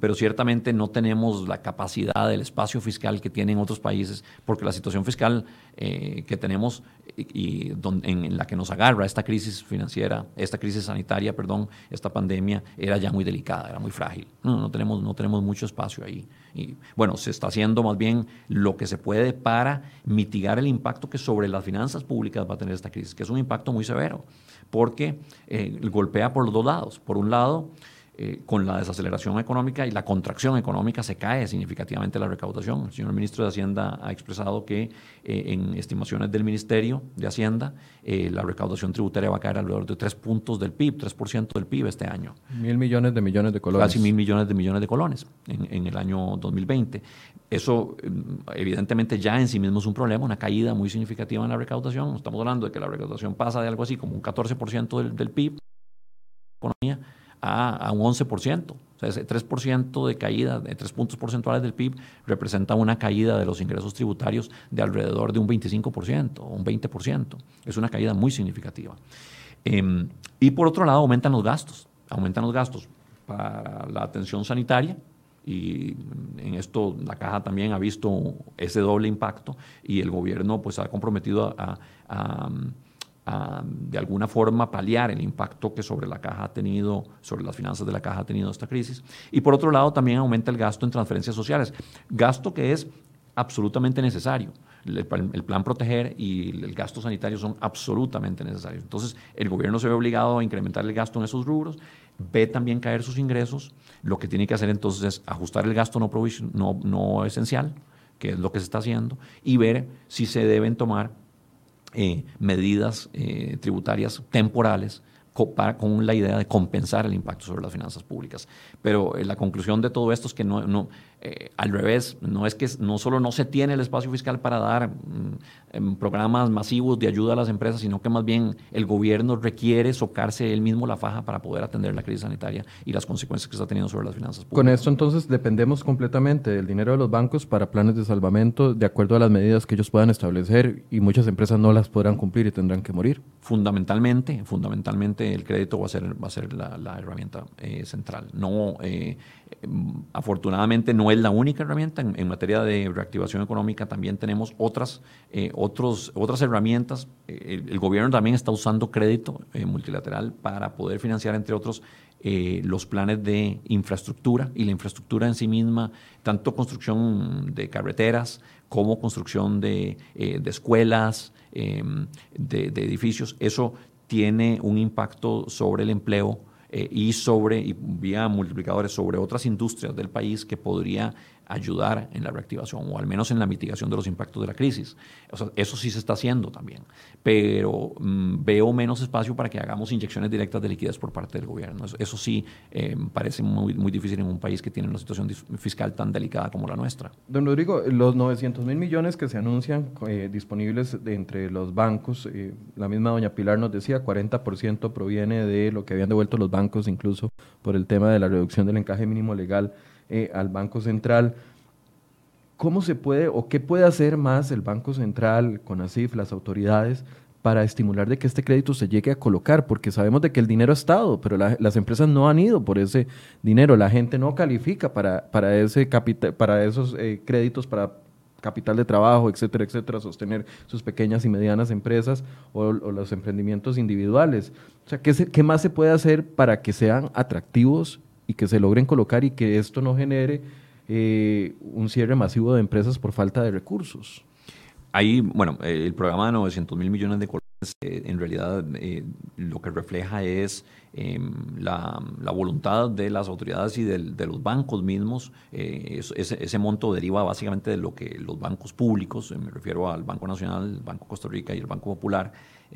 pero ciertamente no tenemos la capacidad del espacio fiscal que tienen otros países, porque la situación fiscal que tenemos y, en, la que nos agarra esta crisis financiera, esta crisis sanitaria, perdón, esta pandemia, era ya muy delicada, era muy frágil. No, no, tenemos, no tenemos mucho espacio ahí. Y bueno, se está haciendo más bien lo que se puede para mitigar el impacto que sobre las finanzas públicas va a tener esta crisis, que es un impacto muy severo, porque eh, golpea por los dos lados. Por un lado, eh, con la desaceleración económica y la contracción económica se cae significativamente la recaudación. El señor ministro de Hacienda ha expresado que eh, en estimaciones del Ministerio de Hacienda eh, la recaudación tributaria va a caer alrededor de 3 puntos del PIB, 3% del PIB este año. Mil millones de millones de colones. Casi mil millones de millones de colones en, en el año 2020. Eso evidentemente ya en sí mismo es un problema, una caída muy significativa en la recaudación. Estamos hablando de que la recaudación pasa de algo así como un 14% del, del PIB economía a, un 11%. O sea, ese 3% de caída, de 3 puntos porcentuales del PIB, representa una caída de los ingresos tributarios de alrededor de un 25% o un 20%. Es una caída muy significativa. Em, y por otro lado, aumentan los gastos. Aumentan los gastos para la atención sanitaria, y en esto la caja también ha visto ese doble impacto y el gobierno pues ha comprometido a de alguna forma paliar el impacto que sobre la caja ha tenido, sobre las finanzas de la caja ha tenido esta crisis. Y por otro lado, también aumenta el gasto en transferencias sociales, gasto que es absolutamente necesario. El, plan proteger y el gasto sanitario son absolutamente necesarios. Entonces, el gobierno se ve obligado a incrementar el gasto en esos rubros, ve también caer sus ingresos. Lo que tiene que hacer entonces es ajustar el gasto no, no, no esencial, que es lo que se está haciendo, y ver si se deben tomar eh, medidas eh, tributarias temporales con la idea de compensar el impacto sobre las finanzas públicas. Pero eh, la conclusión de todo esto es que no, no al revés, no es que no solo no se tiene el espacio fiscal para dar mm, programas masivos de ayuda a las empresas, sino que más bien el gobierno requiere socarse él mismo la faja para poder atender la crisis sanitaria y las consecuencias que está teniendo sobre las finanzas públicas. Con esto entonces dependemos completamente del dinero de los bancos para planes de salvamento de acuerdo a las medidas que ellos puedan establecer y muchas empresas no las podrán cumplir y tendrán que morir. Fundamentalmente, fundamentalmente el crédito va a ser, va a ser la, herramienta eh, central. No, eh, afortunadamente no es la única herramienta. En, materia de reactivación económica también tenemos otras, eh, otros, otras herramientas. El, gobierno también está usando crédito multilateral para poder financiar, entre otros, los planes de infraestructura y la infraestructura en sí misma, tanto construcción de carreteras como construcción de, escuelas, de, edificios. Eso tiene un impacto sobre el empleo eh, y sobre, y vía multiplicadores sobre otras industrias del país que podría ayudar en la reactivación o al menos en la mitigación de los impactos de la crisis. eso sí se está haciendo también, pero mm, veo menos espacio para que hagamos inyecciones directas de liquidez por parte del gobierno. Eso, sí eh, parece muy, muy difícil en un país que tiene una situación fiscal tan delicada como la nuestra. Don Rodrigo, los 900 mil millones que se anuncian eh, disponibles entre los bancos, eh, la misma doña Pilar nos decía, 40% proviene de lo que habían devuelto los bancos incluso por el tema de la reducción del encaje mínimo legal eh, al Banco Central. ¿Cómo se puede o qué puede hacer más el Banco Central, con ASIF, las autoridades, para estimular de que este crédito se llegue a colocar? Porque sabemos de que el dinero ha estado, pero las empresas no han ido por ese dinero. La gente no califica para, para, ese para esos eh, créditos, para capital de trabajo, etcétera, etcétera, sostener sus pequeñas y medianas empresas o, los emprendimientos individuales. O sea, ¿qué, ¿qué, más se puede hacer para que sean atractivos y que se logren colocar y que esto no genere eh, un cierre masivo de empresas por falta de recursos. Ahí, bueno, el programa de 900 mil millones de colones eh, en realidad eh, lo que refleja es em, la, voluntad de las autoridades y de los bancos mismos. ese, ese, monto deriva básicamente de lo que los bancos públicos, me refiero al Banco Nacional, el Banco Costa Rica y el Banco Popular,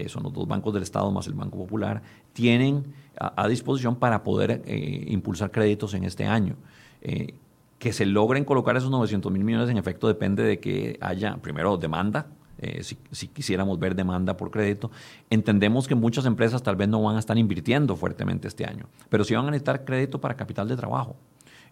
son los dos bancos del Estado más el Banco Popular, tienen a, disposición para poder eh, impulsar créditos en este año. Eh, que se logren colocar esos 900 mil millones en efecto depende de que haya, primero, demanda, eh, si, si, quisiéramos ver demanda por crédito. Entendemos que muchas empresas tal vez no van a estar invirtiendo fuertemente este año, pero sí van a necesitar crédito para capital de trabajo.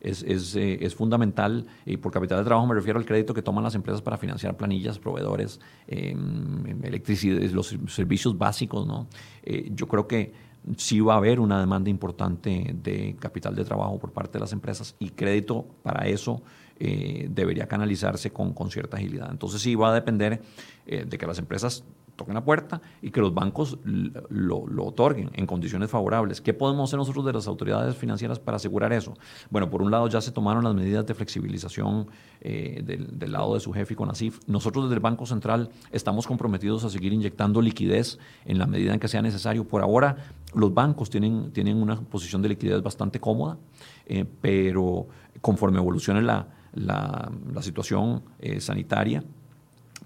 Es, es, es, fundamental, y por capital de trabajo me refiero al crédito que toman las empresas para financiar planillas, proveedores, electricidad, los servicios básicos. ¿no? yo creo que sí va a haber una demanda importante de capital de trabajo por parte de las empresas y crédito para eso eh, debería canalizarse con, con, cierta agilidad. Entonces sí va a depender eh, de que las empresas toquen la puerta y que los bancos lo, otorguen en condiciones favorables. ¿Qué podemos hacer nosotros de las autoridades financieras para asegurar eso? Bueno, por un lado ya se tomaron las medidas de flexibilización eh, del, lado de su jefe con ASIF. Nosotros desde el Banco Central estamos comprometidos a seguir inyectando liquidez en la medida en que sea necesario. Por ahora, los bancos tienen, tienen una posición de liquidez bastante cómoda, eh, pero conforme evolucione la, la, situación eh, sanitaria,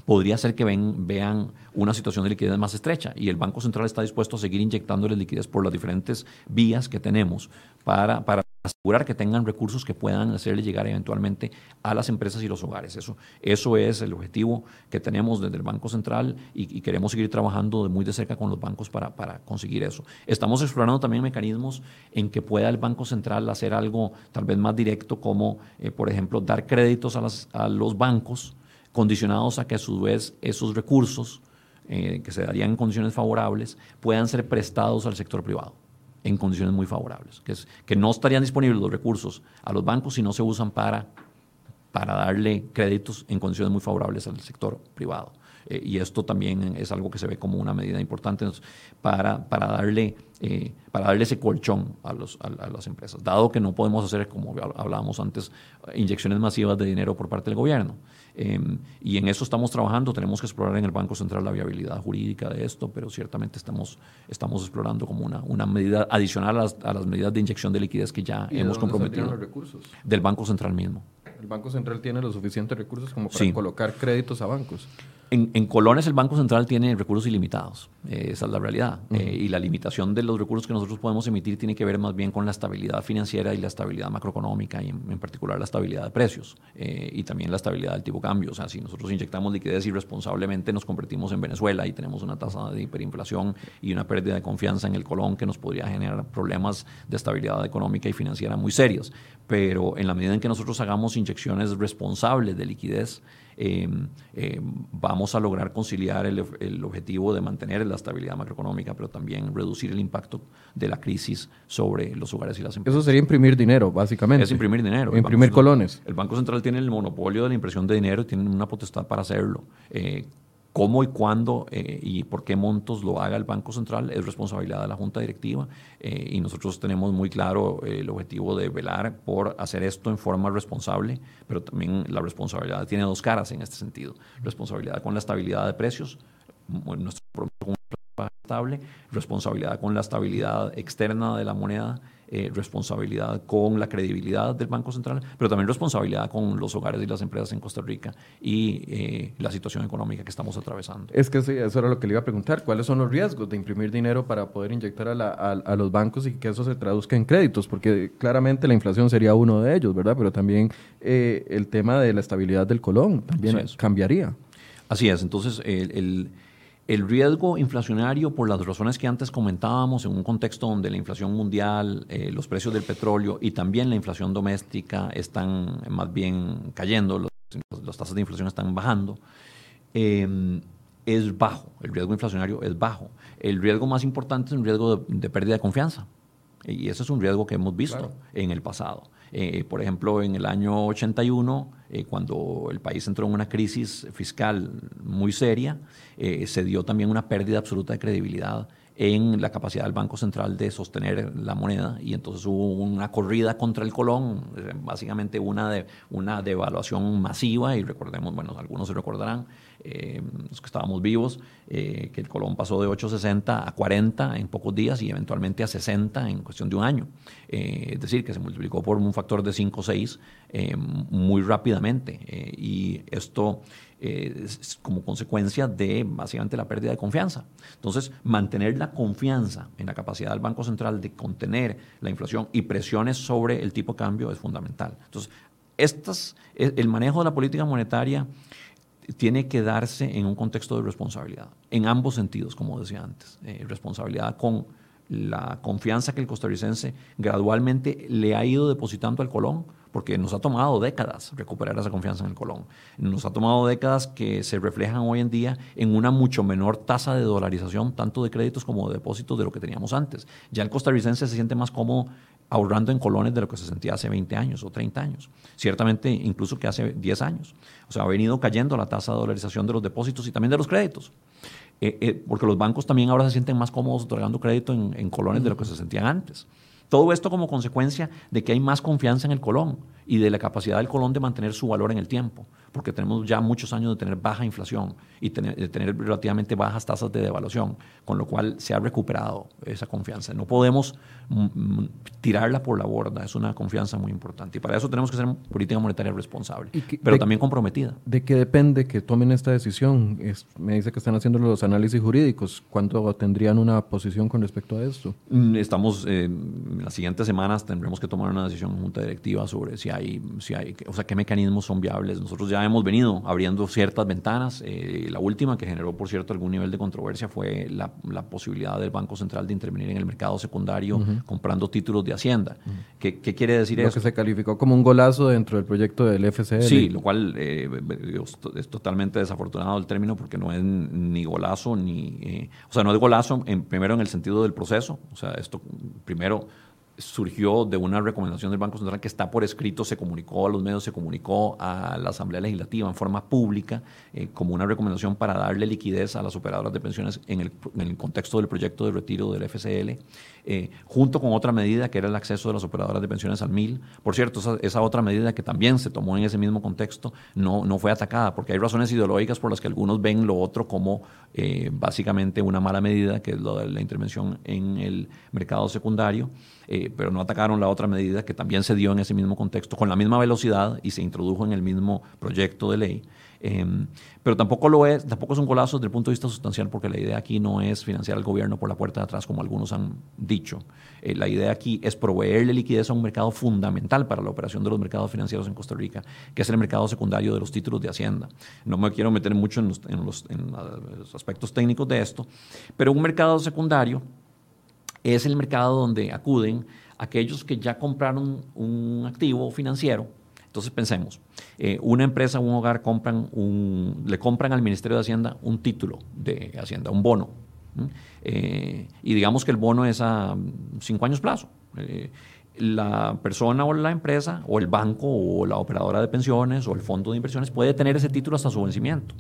podría ser que ven, vean una situación de liquidez más estrecha y el Banco Central está dispuesto a seguir inyectándoles liquidez por las diferentes vías que tenemos para, asegurar que tengan recursos que puedan hacerle llegar eventualmente a las empresas y los hogares. Eso, eso es el objetivo que tenemos desde el Banco Central y, queremos seguir trabajando muy de cerca con los bancos para, para, conseguir eso. Estamos explorando también mecanismos en que pueda el Banco Central hacer algo tal vez más directo como, eh, por ejemplo, dar créditos a, las, a los bancos condicionados a que a su vez esos recursos eh, que se darían en condiciones favorables puedan ser prestados al sector privado en condiciones muy favorables, que, es, que no estarían disponibles los recursos a los bancos si no se usan para, para darle créditos en condiciones muy favorables al sector privado. Eh, y esto también es algo que se ve como una medida importante para, para, darle, eh, para darle ese colchón a, los, a, las empresas, dado que no podemos hacer, como hablábamos antes, inyecciones masivas de dinero por parte del gobierno. Em, y en eso estamos trabajando, tenemos que explorar en el Banco Central la viabilidad jurídica de esto, pero ciertamente estamos, estamos explorando como una, una medida adicional a las, a las medidas de inyección de liquidez que ya hemos comprometido. los recursos? Del Banco Central mismo. ¿El Banco Central tiene los suficientes recursos como para colocar créditos a bancos? En, colones el Banco Central tiene recursos ilimitados, eh, esa es la realidad. Eh, y la limitación de los recursos que nosotros podemos emitir tiene que ver más bien con la estabilidad financiera y la estabilidad macroeconómica y en, particular la estabilidad de precios eh, y también la estabilidad del tipo de cambio. O sea, si nosotros inyectamos liquidez irresponsablemente nos convertimos en Venezuela y tenemos una tasa de hiperinflación y una pérdida de confianza en el colón que nos podría generar problemas de estabilidad económica y financiera muy serios. Pero en la medida en que nosotros hagamos inyecciones responsables de liquidez, eh, eh, vamos a lograr conciliar el, el, objetivo de mantener la estabilidad macroeconómica, pero también reducir el impacto de la crisis sobre los hogares y las empresas. Eso sería imprimir dinero, básicamente. Es imprimir dinero. Imprimir colones. El Banco Central tiene el monopolio de la impresión de dinero y tiene una potestad para hacerlo. Eh, Cómo y cuándo eh, y por qué montos lo haga el Banco Central es responsabilidad de la Junta Directiva eh, y nosotros tenemos muy claro eh, el objetivo de velar por hacer esto en forma responsable, pero también la responsabilidad tiene dos caras en este sentido. Responsabilidad con la estabilidad de precios, nuestro estable, responsabilidad con la estabilidad externa de la moneda eh, responsabilidad con la credibilidad del Banco Central, pero también responsabilidad con los hogares y las empresas en Costa Rica y eh, la situación económica que estamos atravesando. Es que sí, eso era lo que le iba a preguntar. ¿Cuáles son los riesgos de imprimir dinero para poder inyectar a, los bancos y que eso se traduzca en créditos? Porque claramente la inflación sería uno de ellos, ¿verdad? Pero también eh, el tema de la estabilidad del colón también cambiaría. Así es. Entonces, el el riesgo inflacionario, por las razones que antes comentábamos, en un contexto donde la inflación mundial, eh, los precios del petróleo y también la inflación doméstica están más bien cayendo, las tasas de inflación están bajando, em, es bajo, el riesgo inflacionario es bajo. El riesgo más importante es un riesgo de, pérdida de confianza. Y ese es un riesgo que hemos visto en el pasado. Eh, por ejemplo, en el año 81, eh, cuando el país entró en una crisis fiscal muy seria, eh, se dio también una pérdida absoluta de credibilidad en la capacidad del Banco Central de sostener la moneda y entonces hubo una corrida contra el colón, básicamente una, de, una devaluación masiva y recordemos, bueno, algunos se recordarán, eh, los que estábamos vivos, eh, que el colón pasó de 8,60 a 40 en pocos días y eventualmente a 60 en cuestión de un año. Eh, es decir, que se multiplicó por un factor de 5 o 6 muy rápidamente. y esto es como consecuencia de básicamente la pérdida de confianza. Entonces, mantener la confianza en la capacidad del Banco Central de contener la inflación y presiones sobre el tipo de cambio es fundamental. Entonces, estas, el manejo de la política monetaria tiene que darse en un contexto de responsabilidad, en ambos sentidos, como decía antes. Eh, responsabilidad con la confianza que el costarricense gradualmente le ha ido depositando al Colón, porque nos ha tomado décadas recuperar esa confianza en el Colón. Nos ha tomado décadas que se reflejan hoy en día en una mucho menor tasa de dolarización, tanto de créditos como de depósitos, de lo que teníamos antes. Ya el costarricense se siente más cómodo ahorrando en colones de lo que se sentía hace 20 años o 30 años. Ciertamente, incluso que hace 10 años. O sea, ha venido cayendo la tasa de dolarización de los depósitos y también de los créditos. porque los bancos también ahora se sienten más cómodos otorgando crédito en, en colones de lo que se sentían antes. Todo esto como consecuencia de que hay más confianza en el colón y de la capacidad del colón de mantener su valor en el tiempo porque tenemos ya muchos años de tener baja inflación y de tener relativamente bajas tasas de devaluación, con lo cual se ha recuperado esa confianza. No podemos mm, mm, tirarla por la borda, es una confianza muy importante. Y para eso tenemos que ser política monetaria responsable, pero también comprometida. ¿De qué depende que tomen esta decisión? me dice que están haciendo los análisis jurídicos. ¿Cuándo tendrían una posición con respecto a esto? Mm, estamos, eh, en las siguientes semanas tendremos que tomar una decisión en junta directiva sobre si hay, si hay, o sea, qué mecanismos son viables. Nosotros ya hemos venido abriendo ciertas ventanas. Eh, la última que generó, por cierto, algún nivel de controversia fue la, posibilidad del Banco Central de intervenir en el mercado secundario comprando títulos de Hacienda. ¿Qué, quiere decir eso? Lo que se calificó como un golazo dentro del proyecto del FCL. Sí, lo cual eh, es totalmente desafortunado el término porque no es ni golazo ni... Eh, o sea, no es golazo en, primero en el sentido del proceso. O sea, esto primero surgió de una recomendación del Banco Central que está por escrito, se comunicó a los medios, se comunicó a la Asamblea Legislativa en forma pública eh, como una recomendación para darle liquidez a las operadoras de pensiones en el, contexto del proyecto de retiro del FCL. Eh, junto con otra medida que era el acceso de las operadoras de pensiones al MIL. Por cierto, esa, otra medida que también se tomó en ese mismo contexto no, no fue atacada, porque hay razones ideológicas por las que algunos ven lo otro como eh, básicamente una mala medida, que es lo de la intervención en el mercado secundario, eh, pero no atacaron la otra medida que también se dio en ese mismo contexto, con la misma velocidad y se introdujo en el mismo proyecto de ley. Em, pero tampoco lo es, tampoco es un golazo desde el punto de vista sustancial, porque la idea aquí no es financiar al gobierno por la puerta de atrás, como algunos han dicho. Eh, la idea aquí es proveerle liquidez a un mercado fundamental para la operación de los mercados financieros en Costa Rica, que es el mercado secundario de los títulos de Hacienda. No me quiero meter mucho los, en en los aspectos técnicos de esto, pero un mercado secundario es el mercado donde acuden aquellos que ya compraron un activo financiero entonces pensemos, eh, una empresa o un hogar compran un, le compran al Ministerio de Hacienda un título de Hacienda, un bono. Eh, y digamos que el bono es a cinco años plazo. Eh, la persona o la empresa o el banco o la operadora de pensiones o el fondo de inversiones puede tener ese título hasta su vencimiento.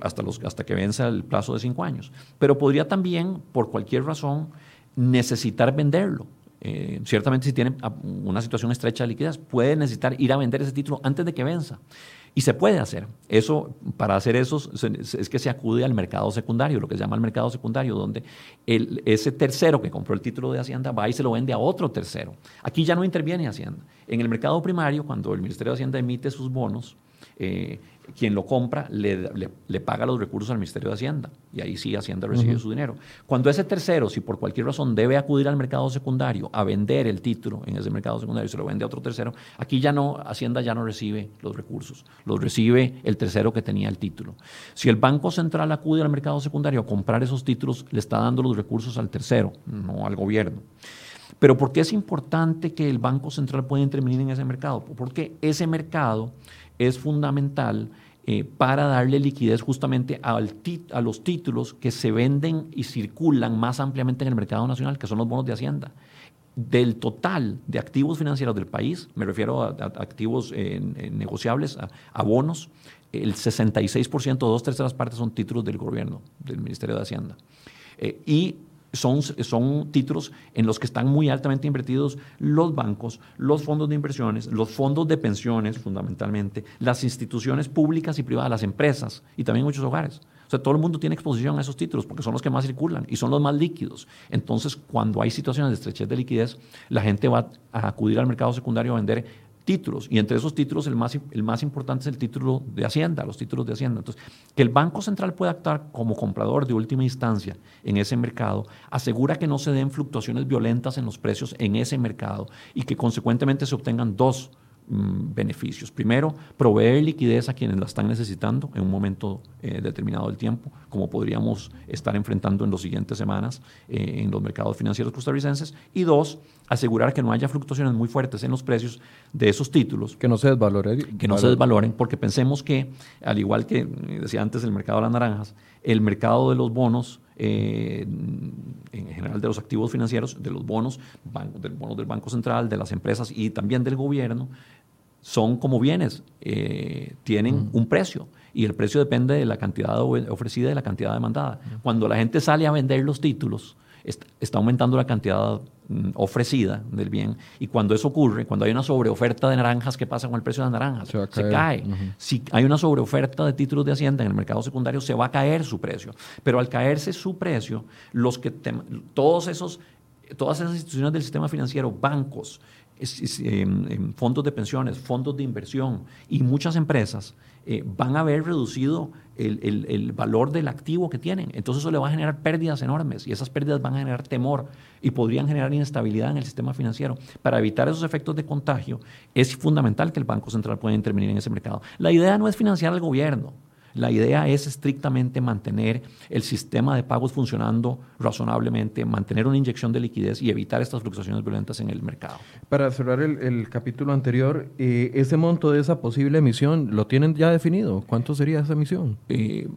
hasta, los, hasta que venza el plazo de cinco años. Pero podría también, por cualquier razón, necesitar venderlo eh, ciertamente si tiene una situación estrecha de liquidez, puede necesitar ir a vender ese título antes de que venza. Y se puede hacer. Eso, para hacer eso, es que se acude al mercado secundario, lo que se llama el mercado secundario, donde el, ese tercero que compró el título de Hacienda va y se lo vende a otro tercero. Aquí ya no interviene Hacienda. En el mercado primario, cuando el Ministerio de Hacienda emite sus bonos, eh, quien lo compra le, le, paga los recursos al Ministerio de Hacienda y ahí sí Hacienda recibe su dinero. Cuando ese tercero, si por cualquier razón debe acudir al mercado secundario a vender el título en ese mercado secundario y se lo vende a otro tercero, aquí ya no, Hacienda ya no recibe los recursos, los recibe el tercero que tenía el título. Si el Banco Central acude al mercado secundario a comprar esos títulos, le está dando los recursos al tercero, no al gobierno. Pero ¿por qué es importante que el Banco Central pueda intervenir en ese mercado? Porque ese mercado es fundamental eh, para darle liquidez justamente a los títulos que se venden y circulan más ampliamente en el mercado nacional, que son los bonos de Hacienda. Del total de activos financieros del país, me refiero a, activos negociables, a, bonos, el 66%, dos terceras partes son títulos del gobierno, del Ministerio de Hacienda. Eh, y son, son títulos en los que están muy altamente invertidos los bancos, los fondos de inversiones, los fondos de pensiones fundamentalmente, las instituciones públicas y privadas, las empresas y también muchos hogares. O sea, todo el mundo tiene exposición a esos títulos porque son los que más circulan y son los más líquidos. Entonces, cuando hay situaciones de estrechez de liquidez, la gente va a acudir al mercado secundario a vender títulos, y entre esos títulos el más, el más importante es el título de Hacienda, los títulos de Hacienda. Entonces, que el Banco Central pueda actuar como comprador de última instancia en ese mercado, asegura que no se den fluctuaciones violentas en los precios en ese mercado y que consecuentemente se obtengan dos Mm, beneficios. Primero, proveer liquidez a quienes la están necesitando en un momento eh, determinado del tiempo, como podríamos estar enfrentando en las siguientes semanas eh, en los mercados financieros costarricenses. Y dos, asegurar que no haya fluctuaciones muy fuertes en los precios de esos títulos. Que no se desvaloren. Que no se desvaloren, porque pensemos que, al igual que eh, decía antes el mercado de las naranjas, el mercado de los bonos en general de los activos financieros, de los bonos, del bonos del Banco Central, de las empresas y también del gobierno, son como bienes, eh, tienen un precio y el precio depende de la cantidad ofrecida y de la cantidad demandada. Cuando la gente sale a vender los títulos, está aumentando la cantidad mm, ofrecida del bien y cuando eso ocurre, cuando hay una sobreoferta de naranjas, ¿qué pasa con el precio de las naranjas? Se, cae. Si hay una sobreoferta de títulos de Hacienda en el mercado secundario, se va a caer su precio. Pero al caerse su precio, los que todos esos, todas esas instituciones del sistema financiero, bancos, em, em, fondos de pensiones, fondos de inversión y muchas empresas eh, van a haber reducido el, el, valor del activo que tienen. Entonces eso le va a generar pérdidas enormes y esas pérdidas van a generar temor y podrían generar inestabilidad en el sistema financiero. Para evitar esos efectos de contagio es fundamental que el Banco Central pueda intervenir en ese mercado. La idea no es financiar al gobierno. La idea es estrictamente mantener el sistema de pagos funcionando razonablemente, mantener una inyección de liquidez y evitar estas fluctuaciones violentas en el mercado. Para cerrar el, capítulo anterior, eh, ese monto de esa posible emisión, ¿lo tienen ya definido? ¿Cuánto sería esa emisión? Eh,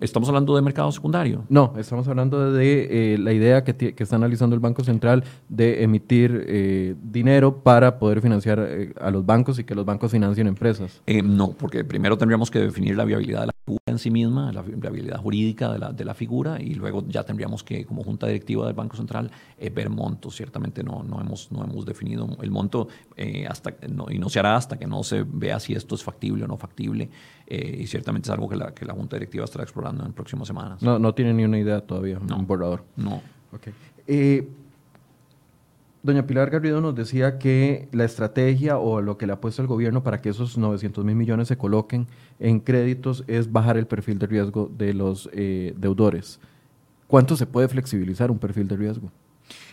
¿Estamos hablando de mercado secundario? No, estamos hablando de eh, la idea que, que, está analizando el Banco Central de emitir dinero para poder financiar a los bancos y que los bancos financien empresas. no, porque primero tendríamos que definir la viabilidad de la en sí misma, la viabilidad jurídica de la, de la, figura y luego ya tendríamos que, como Junta Directiva del Banco Central, eh, ver montos. Ciertamente no, no, hemos, no hemos definido el monto eh, hasta, y no se hará hasta que no se vea si esto es factible o no factible eh, y ciertamente es algo que la, que la Junta Directiva estará explorando en próximas semanas. No, no tiene ni una idea todavía, no, un borrador. No. Okay. Doña Pilar Garrido nos decía que la estrategia o lo que le ha puesto el gobierno para que esos 900 mil millones se coloquen en créditos es bajar el perfil de riesgo de los eh, deudores. ¿Cuánto se puede flexibilizar un perfil de riesgo?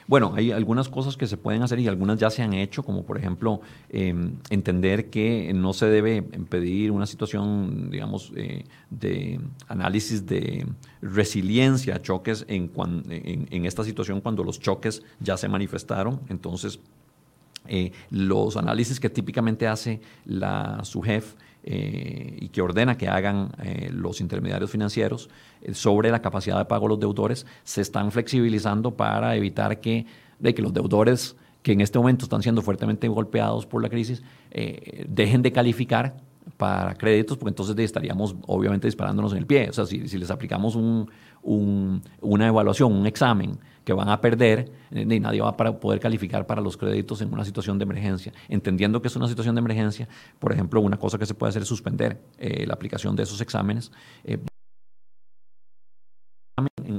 Bueno, hay algunas cosas que se pueden hacer y algunas ya se han hecho, como por ejemplo em, entender que no se debe pedir una situación, digamos, eh, de análisis de resiliencia a choques en, esta situación cuando los choques ya se manifestaron. Entonces, eh, los análisis que típicamente hace la SUGEF eh, y que ordena que hagan eh, los intermediarios financieros eh, sobre la capacidad de pago de los deudores se están flexibilizando para evitar que, de que los deudores que en este momento están siendo fuertemente golpeados por la crisis dejen de calificar para créditos, porque entonces estaríamos obviamente disparándonos en el pie. O sea, si, si les aplicamos un, una evaluación, un examen que van a perder, eh, y nadie va a poder calificar para los créditos en una situación de emergencia. Entendiendo que es una situación de emergencia, por ejemplo, una cosa que se puede hacer es suspender eh, la aplicación de esos exámenes. Eh,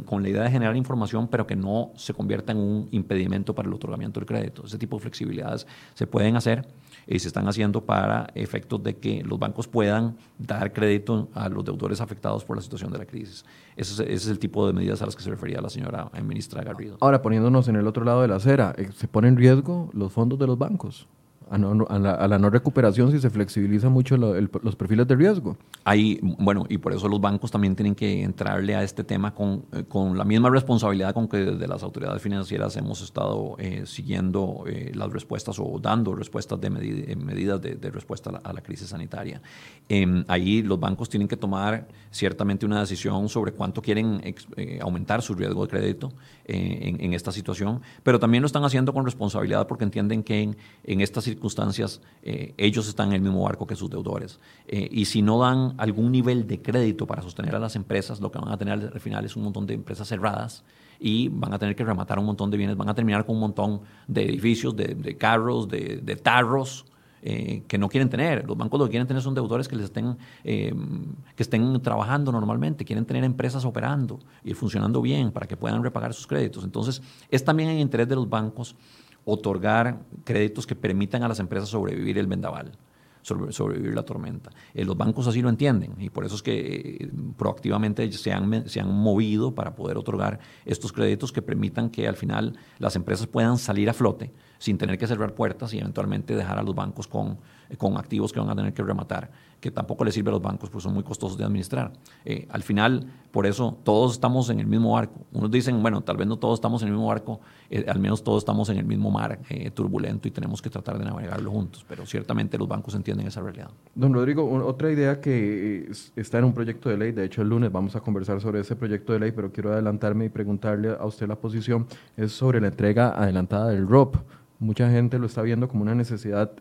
con la idea de generar información, pero que no se convierta en un impedimento para el otorgamiento del crédito. Ese tipo de flexibilidades se pueden hacer y se están haciendo para efectos de que los bancos puedan dar crédito a los deudores afectados por la situación de la crisis. Ese es, el tipo de medidas a las que se refería la señora ministra Garrido. Ahora, poniéndonos en el otro lado de la acera, eh, ¿se ponen en riesgo los fondos de los bancos? A, la, no recuperación si se flexibiliza mucho los perfiles de riesgo. Hay, bueno, y por eso los bancos también tienen que entrarle a este tema con, eh, con la misma responsabilidad con que desde las autoridades financieras hemos estado eh, siguiendo eh, las respuestas o dando respuestas de medidas de, respuesta a la, crisis sanitaria. Em, ahí los bancos tienen que tomar ciertamente una decisión sobre cuánto quieren aumentar su riesgo de crédito en, en, esta situación, pero también lo están haciendo con responsabilidad porque entienden que en, en esta situación circunstancias eh, ellos están en el mismo barco que sus deudores. Eh, y si no dan algún nivel de crédito para sostener a las empresas, lo que van a tener al final es un montón de empresas cerradas y van a tener que rematar un montón de bienes, van a terminar con un montón de edificios, de, carros, de, tarros. Eh, que no quieren tener. Los bancos lo que quieren tener son deudores que les estén, que estén trabajando normalmente, quieren tener empresas operando y funcionando bien para que puedan repagar sus créditos. Entonces, es también en interés de los bancos otorgar créditos que permitan a las empresas sobrevivir el vendaval, sobrevivir la tormenta. Eh, los bancos así lo entienden y por eso es que eh, proactivamente se han, se han movido para poder otorgar estos créditos que permitan que al final las empresas puedan salir a flote sin tener que cerrar puertas y eventualmente dejar a los bancos con, con activos que van a tener que rematar que tampoco le sirve a los bancos, pues son muy costosos de administrar. Eh, al final, por eso, todos estamos en el mismo barco. Unos dicen, bueno, tal vez no todos estamos en el mismo barco, eh, al menos todos estamos en el mismo mar eh, turbulento y tenemos que tratar de navegarlo juntos, pero ciertamente los bancos entienden esa realidad. Don Rodrigo, otra idea que está en un proyecto de ley, de hecho el lunes vamos a conversar sobre ese proyecto de ley, pero quiero adelantarme y preguntarle a usted la posición, es sobre la entrega adelantada del ROP. Mucha gente lo está viendo como una necesidad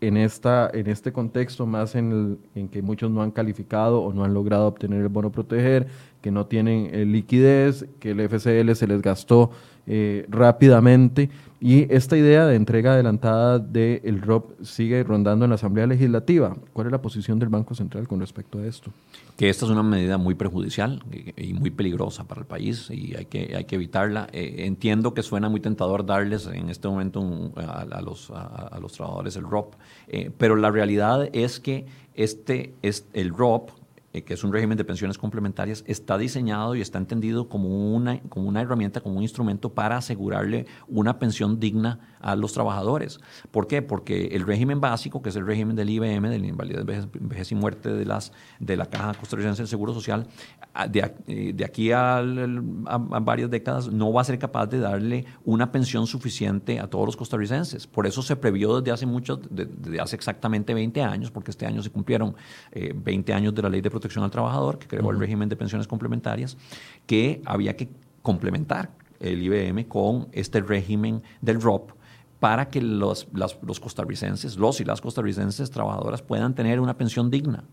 en, esta, en este contexto, más en, en que muchos no han calificado o no han logrado obtener el bono proteger, que no tienen eh, liquidez, que el FCL se les gastó eh, rápidamente. Y esta idea de entrega adelantada del ROP sigue rondando en la Asamblea Legislativa. ¿Cuál es la posición del Banco Central con respecto a esto? Que esta es una medida muy perjudicial y muy peligrosa para el país y hay que, hay que evitarla. Eh, entiendo que suena muy tentador darles en este momento a, los, a, los trabajadores el ROP, pero la realidad es que este, es el ROP eh, que es un régimen de pensiones complementarias, está diseñado y está entendido como una, como una herramienta, como un instrumento para asegurarle una pensión digna a los trabajadores. ¿Por qué? Porque el régimen básico, que es el régimen del IBM, de la invalidez, vejez, y muerte de, las, de la Caja Costarricense del Seguro Social, de, eh, de aquí a, varias décadas no va a ser capaz de darle una pensión suficiente a todos los costarricenses. Por eso se previó desde hace mucho, desde hace exactamente 20 años, porque este año se cumplieron 20 eh, años de la ley de protección al trabajador, que creó el régimen de pensiones complementarias, que había que complementar el IBM con este régimen del ROP para que los, los costarricenses, los y las costarricenses trabajadoras puedan tener una pensión digna.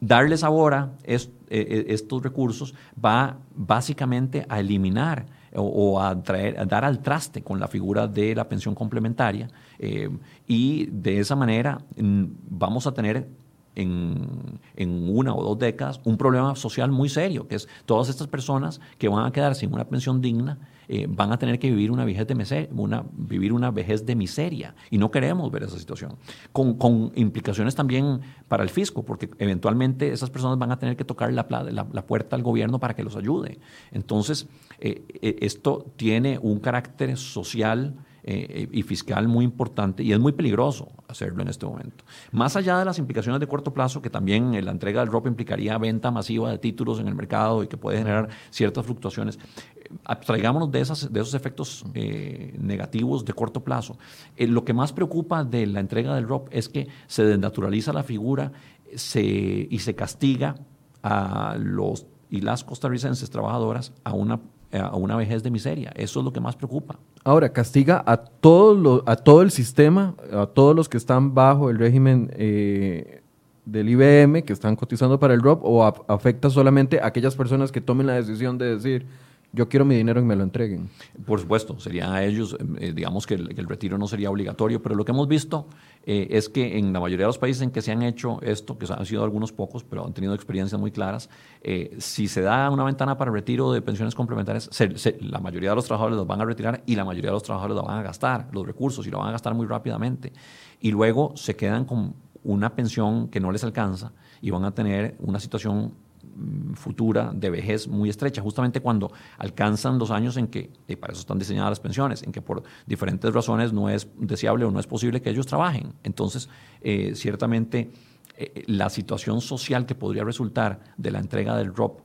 Darles ahora eh, eh, estos recursos va básicamente a eliminar o, a, traer, a dar al traste con la figura de la pensión complementaria eh, y de esa manera mm, vamos a tener en, en, una o dos décadas un problema social muy serio, que es todas estas personas que van a quedar sin una pensión digna, eh, van a tener que vivir una vejez de miseria, vivir una vejez de miseria. Y no queremos ver esa situación. Con, con, implicaciones también para el fisco, porque eventualmente esas personas van a tener que tocar la puerta al gobierno para que los ayude. Entonces, eh, eh, esto tiene un carácter social eh, y fiscal muy importante y es muy peligroso hacerlo en este momento. Más allá de las implicaciones de corto plazo, que también la entrega del ROP implicaría venta masiva de títulos en el mercado y que puede generar ciertas fluctuaciones, eh, abstraigámonos de, esas, de esos efectos eh, negativos de corto plazo. lo que más preocupa de la entrega del ROP es que se desnaturaliza la figura se, y se castiga a los y las costarricenses trabajadoras a una a una vejez de miseria. Eso es lo que más preocupa. Ahora, castiga a todo, a todo el sistema, a todos los que están bajo el régimen eh, del IBM, que están cotizando para el ROP, o afecta solamente a aquellas personas que tomen la decisión de decir, yo quiero mi dinero y me lo entreguen. Por supuesto, sería a ellos, eh, digamos que el, retiro no sería obligatorio, pero lo que hemos visto eh, es que en la mayoría de los países en que se han hecho esto, que han sido algunos pocos, pero han tenido experiencias muy claras, eh, si se da una ventana para retiro de pensiones complementarias, la mayoría de los trabajadores los van a retirar y la mayoría de los trabajadores los van a gastar, los recursos, y lo van a gastar muy rápidamente. Y luego se quedan con una pensión que no les alcanza y van a tener una situación futura de vejez muy estrecha, justamente cuando alcanzan los años en que, y para eso están diseñadas las pensiones, en que por diferentes razones no es deseable o no es posible que ellos trabajen. Entonces, eh, ciertamente, eh, la situación social que podría resultar de la entrega del ROP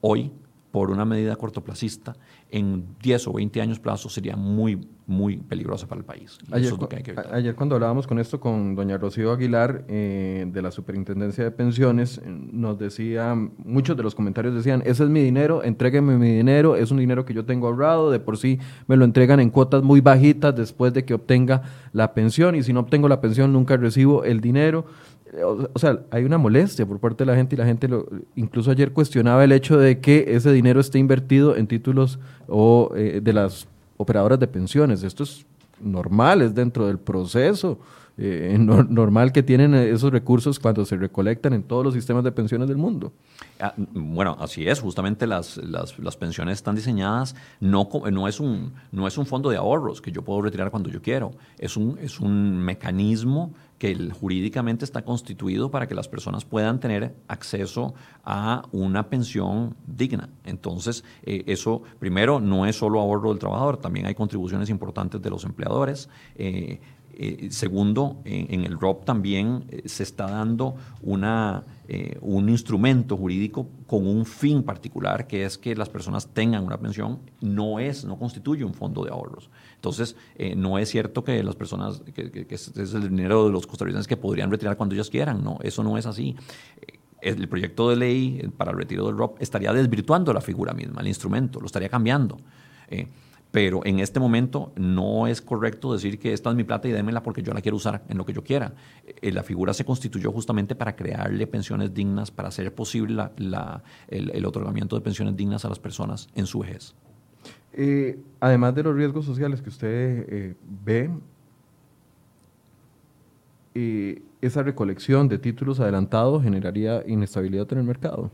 hoy por una medida cortoplacista en 10 o 20 años plazo sería muy, muy peligrosa para el país. Ayer, cuando hablábamos con esto con doña Rocío Aguilar eh, de la Superintendencia de Pensiones, eh, nos decía, muchos de los comentarios decían, ese es mi dinero, entrégueme mi dinero, es un dinero que yo tengo ahorrado, de por sí me lo entregan en cuotas muy bajitas después de que obtenga la pensión y si no obtengo la pensión nunca recibo el dinero o, sea, hay una molestia por parte de la gente y la gente lo, incluso ayer cuestionaba el hecho de que ese dinero esté invertido en títulos o eh, de las operadoras de pensiones. Esto es normal, es dentro del proceso eh, normal que tienen esos recursos cuando se recolectan en todos los sistemas de pensiones del mundo. Ah, bueno, así es, justamente las, las, pensiones están diseñadas, no, no, es un, no es un fondo de ahorros que yo puedo retirar cuando yo quiero, es un, es un mecanismo que jurídicamente está constituido para que las personas puedan tener acceso a una pensión digna. Entonces, eh, eso primero no es solo ahorro del trabajador, también hay contribuciones importantes de los empleadores. Eh, eh, segundo, en, el ROP también se está dando una, un instrumento jurídico con un fin particular, que es que las personas tengan una pensión, no es, no constituye un fondo de ahorros. Entonces, eh, no es cierto que las personas, que, es el dinero de los costarricenses que podrían retirar cuando ellos quieran, no, eso no es así. Eh, el proyecto de ley para el retiro del ROP estaría desvirtuando la figura misma, el instrumento, lo estaría cambiando. Eh, pero en este momento no es correcto decir que esta es mi plata y démela porque yo la quiero usar en lo que yo quiera. Eh, la figura se constituyó justamente para crearle pensiones dignas, para hacer posible el, otorgamiento de pensiones dignas a las personas en su vejez. Eh, además de los riesgos sociales que usted eh, ve, esa recolección de títulos adelantados generaría inestabilidad en el mercado.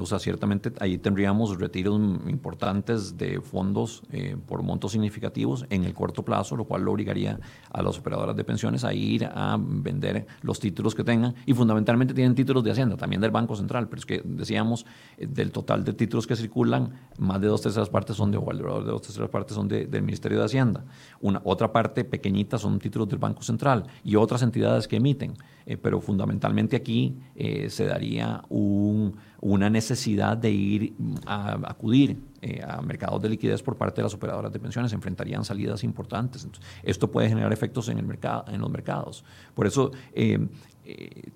O sea, ciertamente ahí tendríamos retiros importantes de fondos eh, por montos significativos en el corto plazo, lo cual lo obligaría a las operadoras de pensiones a ir a vender los títulos que tengan y fundamentalmente tienen títulos de Hacienda, también del Banco Central, pero es que decíamos, eh, del total de títulos que circulan, más de dos terceras partes son de, o de dos terceras partes son del Ministerio de Hacienda. Una, otra parte pequeñita son títulos del Banco Central y otras entidades que emiten. Eh, pero fundamentalmente aquí eh, se daría una necesidad de ir a, acudir eh, a mercados de liquidez por parte de las operadoras de pensiones, enfrentarían salidas importantes. esto puede generar efectos en, el mercado, en los mercados. Por eso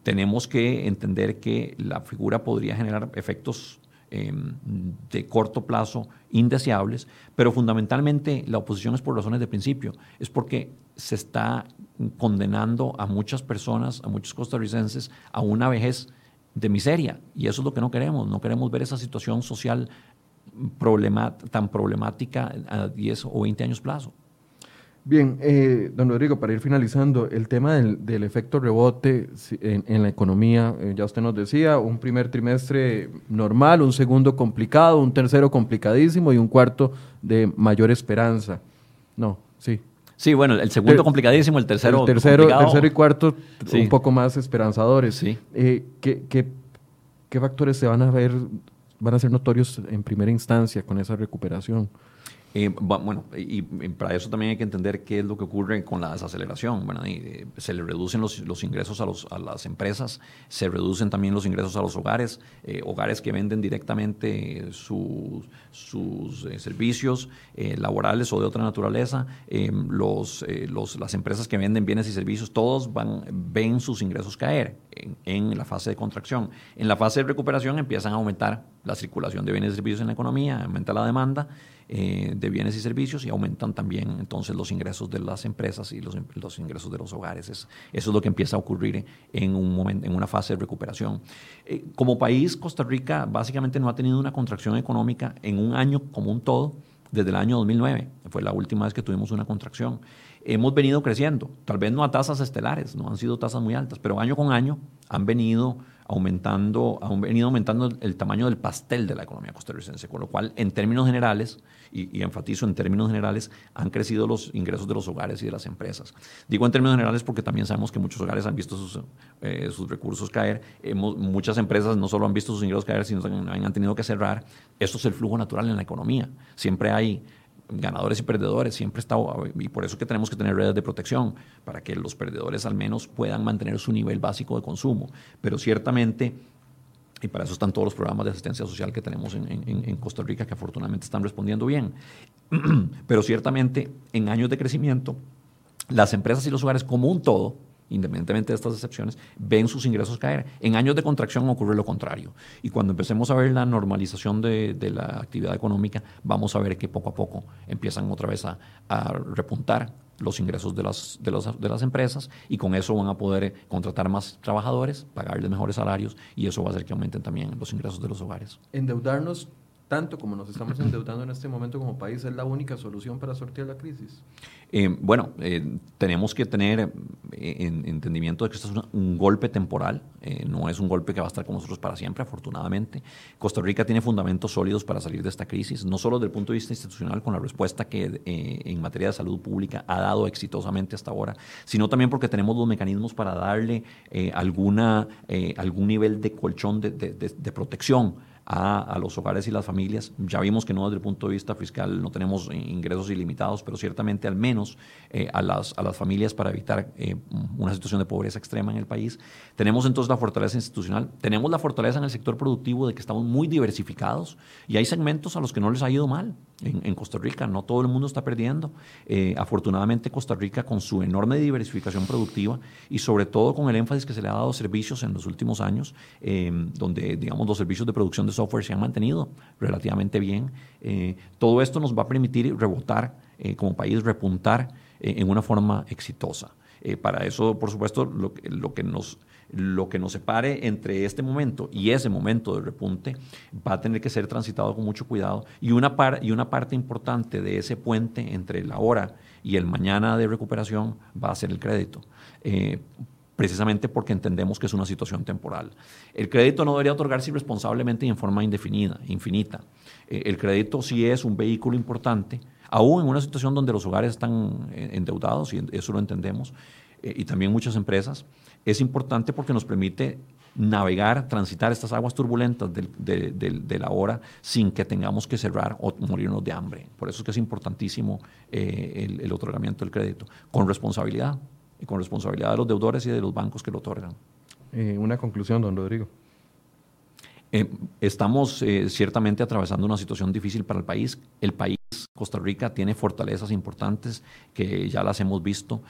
tenemos que entender que la figura podría generar efectos de corto plazo indeseables, pero fundamentalmente la oposición es por razones de principio, es porque se está condenando a muchas personas, a muchos costarricenses, a una vejez de miseria. Y eso es lo que no queremos. No queremos ver esa situación social tan problemática a 10 o 20 años plazo. Bien, eh, don Rodrigo, para ir finalizando, el tema del, efecto rebote en, la economía, eh, ya usted nos decía, un primer trimestre normal, un segundo complicado, un tercero complicadísimo y un cuarto de mayor esperanza. No, sí. Sí, bueno, el segundo complicadísimo, el tercero. El tercero, tercero y cuarto un poco más esperanzadores. Sí. Eh, ¿qué, qué, factores se van a ver, van a ser notorios en primera instancia con esa recuperación? Eh, bueno, y, para eso también hay que entender qué es lo que ocurre con la desaceleración. Eh, se le reducen los, los ingresos a, los, a, las empresas, se reducen también los ingresos a los hogares, eh, hogares que venden directamente sus servicios laborales o de otra naturaleza, los, los, las empresas que venden bienes y servicios, todos van, ven sus ingresos caer en, en la fase de contracción. En la fase de recuperación empiezan a aumentar la circulación de bienes y servicios en la economía, aumenta la demanda. Eh, de bienes y servicios y aumentan también entonces los ingresos de las empresas y los, los ingresos de los hogares. eso es lo que empieza a ocurrir en, un en una fase de recuperación. Eh, como país, Costa Rica básicamente no ha tenido una contracción económica en un año como un todo desde el año 2009. Fue la última vez que tuvimos una contracción. Hemos venido creciendo, tal vez no a tasas estelares, no han sido tasas muy altas, pero año con año han venido aumentando, ha venido aumentando el tamaño del pastel de la economía costarricense, con lo cual, en términos generales, y, enfatizo en términos generales, han crecido los ingresos de los hogares y de las empresas. Digo en términos generales porque también sabemos que muchos hogares han visto sus, eh, recursos caer, Hemos, muchas empresas no solo han visto sus ingresos caer, sino también han tenido que cerrar. Esto es el flujo natural en la economía. Siempre hay ganadores y perdedores, siempre está, y por eso que tenemos que tener redes de protección, para que los perdedores al menos puedan mantener su nivel básico de consumo. Pero ciertamente, y para eso están todos los programas de asistencia social que tenemos en, en Costa Rica, que afortunadamente están respondiendo bien. Pero ciertamente, en años de crecimiento, las empresas y los hogares como un todo, independientemente de estas excepciones, ven sus ingresos caer. En años de contracción ocurre lo contrario. Y cuando empecemos a ver la normalización de, la actividad económica, vamos a ver que poco a poco empiezan otra vez a, repuntar los ingresos de las, de, de las empresas y con eso van a poder contratar más trabajadores, pagarles mejores salarios y eso va a hacer que aumenten también los ingresos de los hogares. Endeudarnos tanto como nos estamos endeudando en este momento como país, es la única solución para sortear la crisis? Eh, bueno, eh, tenemos que tener eh, entendimiento de que esto es un golpe temporal, no es un golpe que va a estar con nosotros para siempre, afortunadamente. Costa Rica tiene fundamentos sólidos para salir de esta crisis, no solo desde el punto de vista institucional, con la respuesta que en materia de salud pública ha dado exitosamente hasta ahora, sino también porque tenemos los mecanismos para darle alguna, algún nivel de colchón de protección a, los hogares y las familias. Ya vimos que no desde el punto de vista fiscal no tenemos ingresos ilimitados, pero ciertamente al menos eh, a, las, a las familias para evitar eh, una situación de pobreza extrema en el país. Tenemos entonces la fortaleza institucional, tenemos la fortaleza en el sector productivo de que estamos muy diversificados y hay segmentos a los que no les ha ido mal en, Costa Rica, no todo el mundo está perdiendo. Eh, afortunadamente Costa Rica con su enorme diversificación productiva y sobre todo con el énfasis que se le ha dado a servicios en los últimos años, donde digamos los servicios de producción de software se han mantenido relativamente bien. Eh, todo esto nos va a permitir rebotar eh, como país, repuntar en una forma exitosa. para eso, por supuesto, lo, que nos, lo que nos separe entre este momento y ese momento de repunte va a tener que ser transitado con mucho cuidado. Y una parte importante de ese puente entre la hora y el mañana de recuperación va a ser el crédito precisamente porque entendemos que es una situación temporal. El crédito no debería otorgarse irresponsablemente y en forma indefinida, infinita. Eh, el crédito sí es un vehículo importante, aún en una situación donde los hogares están eh, endeudados, y eso lo entendemos, eh, y también muchas empresas, es importante porque nos permite navegar, transitar estas aguas turbulentas de, la hora sin que tengamos que cerrar o morirnos de hambre. Por eso es que es importantísimo el otorgamiento del crédito, con responsabilidad, y con responsabilidad de los deudores y de los bancos que lo otorgan. Eh, una conclusión, don Rodrigo. Eh, estamos eh, ciertamente atravesando una situación difícil para el país. El país, Costa Rica, tiene fortalezas importantes que ya las hemos visto,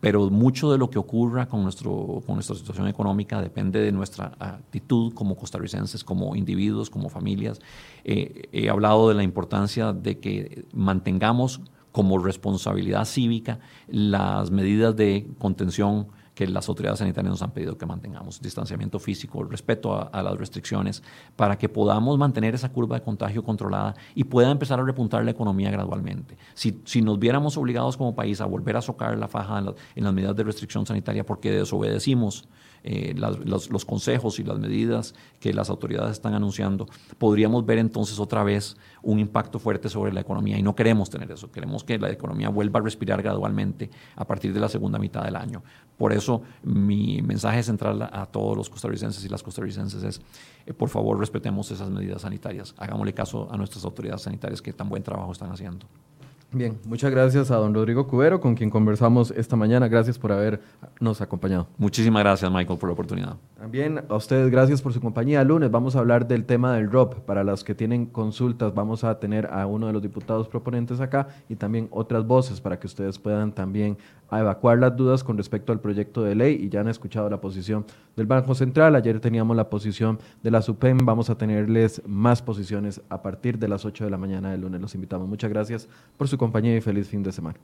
pero mucho de lo que ocurra con, nuestro, con nuestra situación económica depende de nuestra actitud como costarricenses, como individuos, como familias. he hablado de la importancia de que mantengamos como responsabilidad cívica las medidas de contención que las autoridades sanitarias nos han pedido que mantengamos, distanciamiento físico, respeto a, las restricciones, para que podamos mantener esa curva de contagio controlada y pueda empezar a repuntar la economía gradualmente. Si, si nos viéramos obligados como país a volver a socar la faja en, en las medidas de restricción sanitaria porque desobedecimos eh, los, consejos y las medidas que las autoridades están anunciando, podríamos ver entonces otra vez un impacto fuerte sobre la economía y no queremos tener eso, queremos que la economía vuelva a respirar gradualmente a partir de la segunda mitad del año. Por eso mi mensaje central a, todos los costarricenses y las costarricenses es, eh, por favor, respetemos esas medidas sanitarias, hagámosle caso a nuestras autoridades sanitarias que tan buen trabajo están haciendo. Bien, muchas gracias a don Rodrigo Cubero, con quien conversamos esta mañana. Gracias por habernos acompañado. Muchísimas gracias, Michael, por la oportunidad. También a ustedes, gracias por su compañía. lunes vamos a hablar del tema del ROP. Para los que tienen consultas, vamos a tener a uno de los diputados proponentes acá y también otras voces para que ustedes puedan también evacuar las dudas con respecto al proyecto de ley. Y ya han escuchado la posición del Banco Central. Ayer teníamos la posición de la SUPEM. Vamos a tenerles más posiciones a partir de las 8 de la mañana del lunes. Los invitamos. Muchas gracias por su compañía y feliz fin de semana.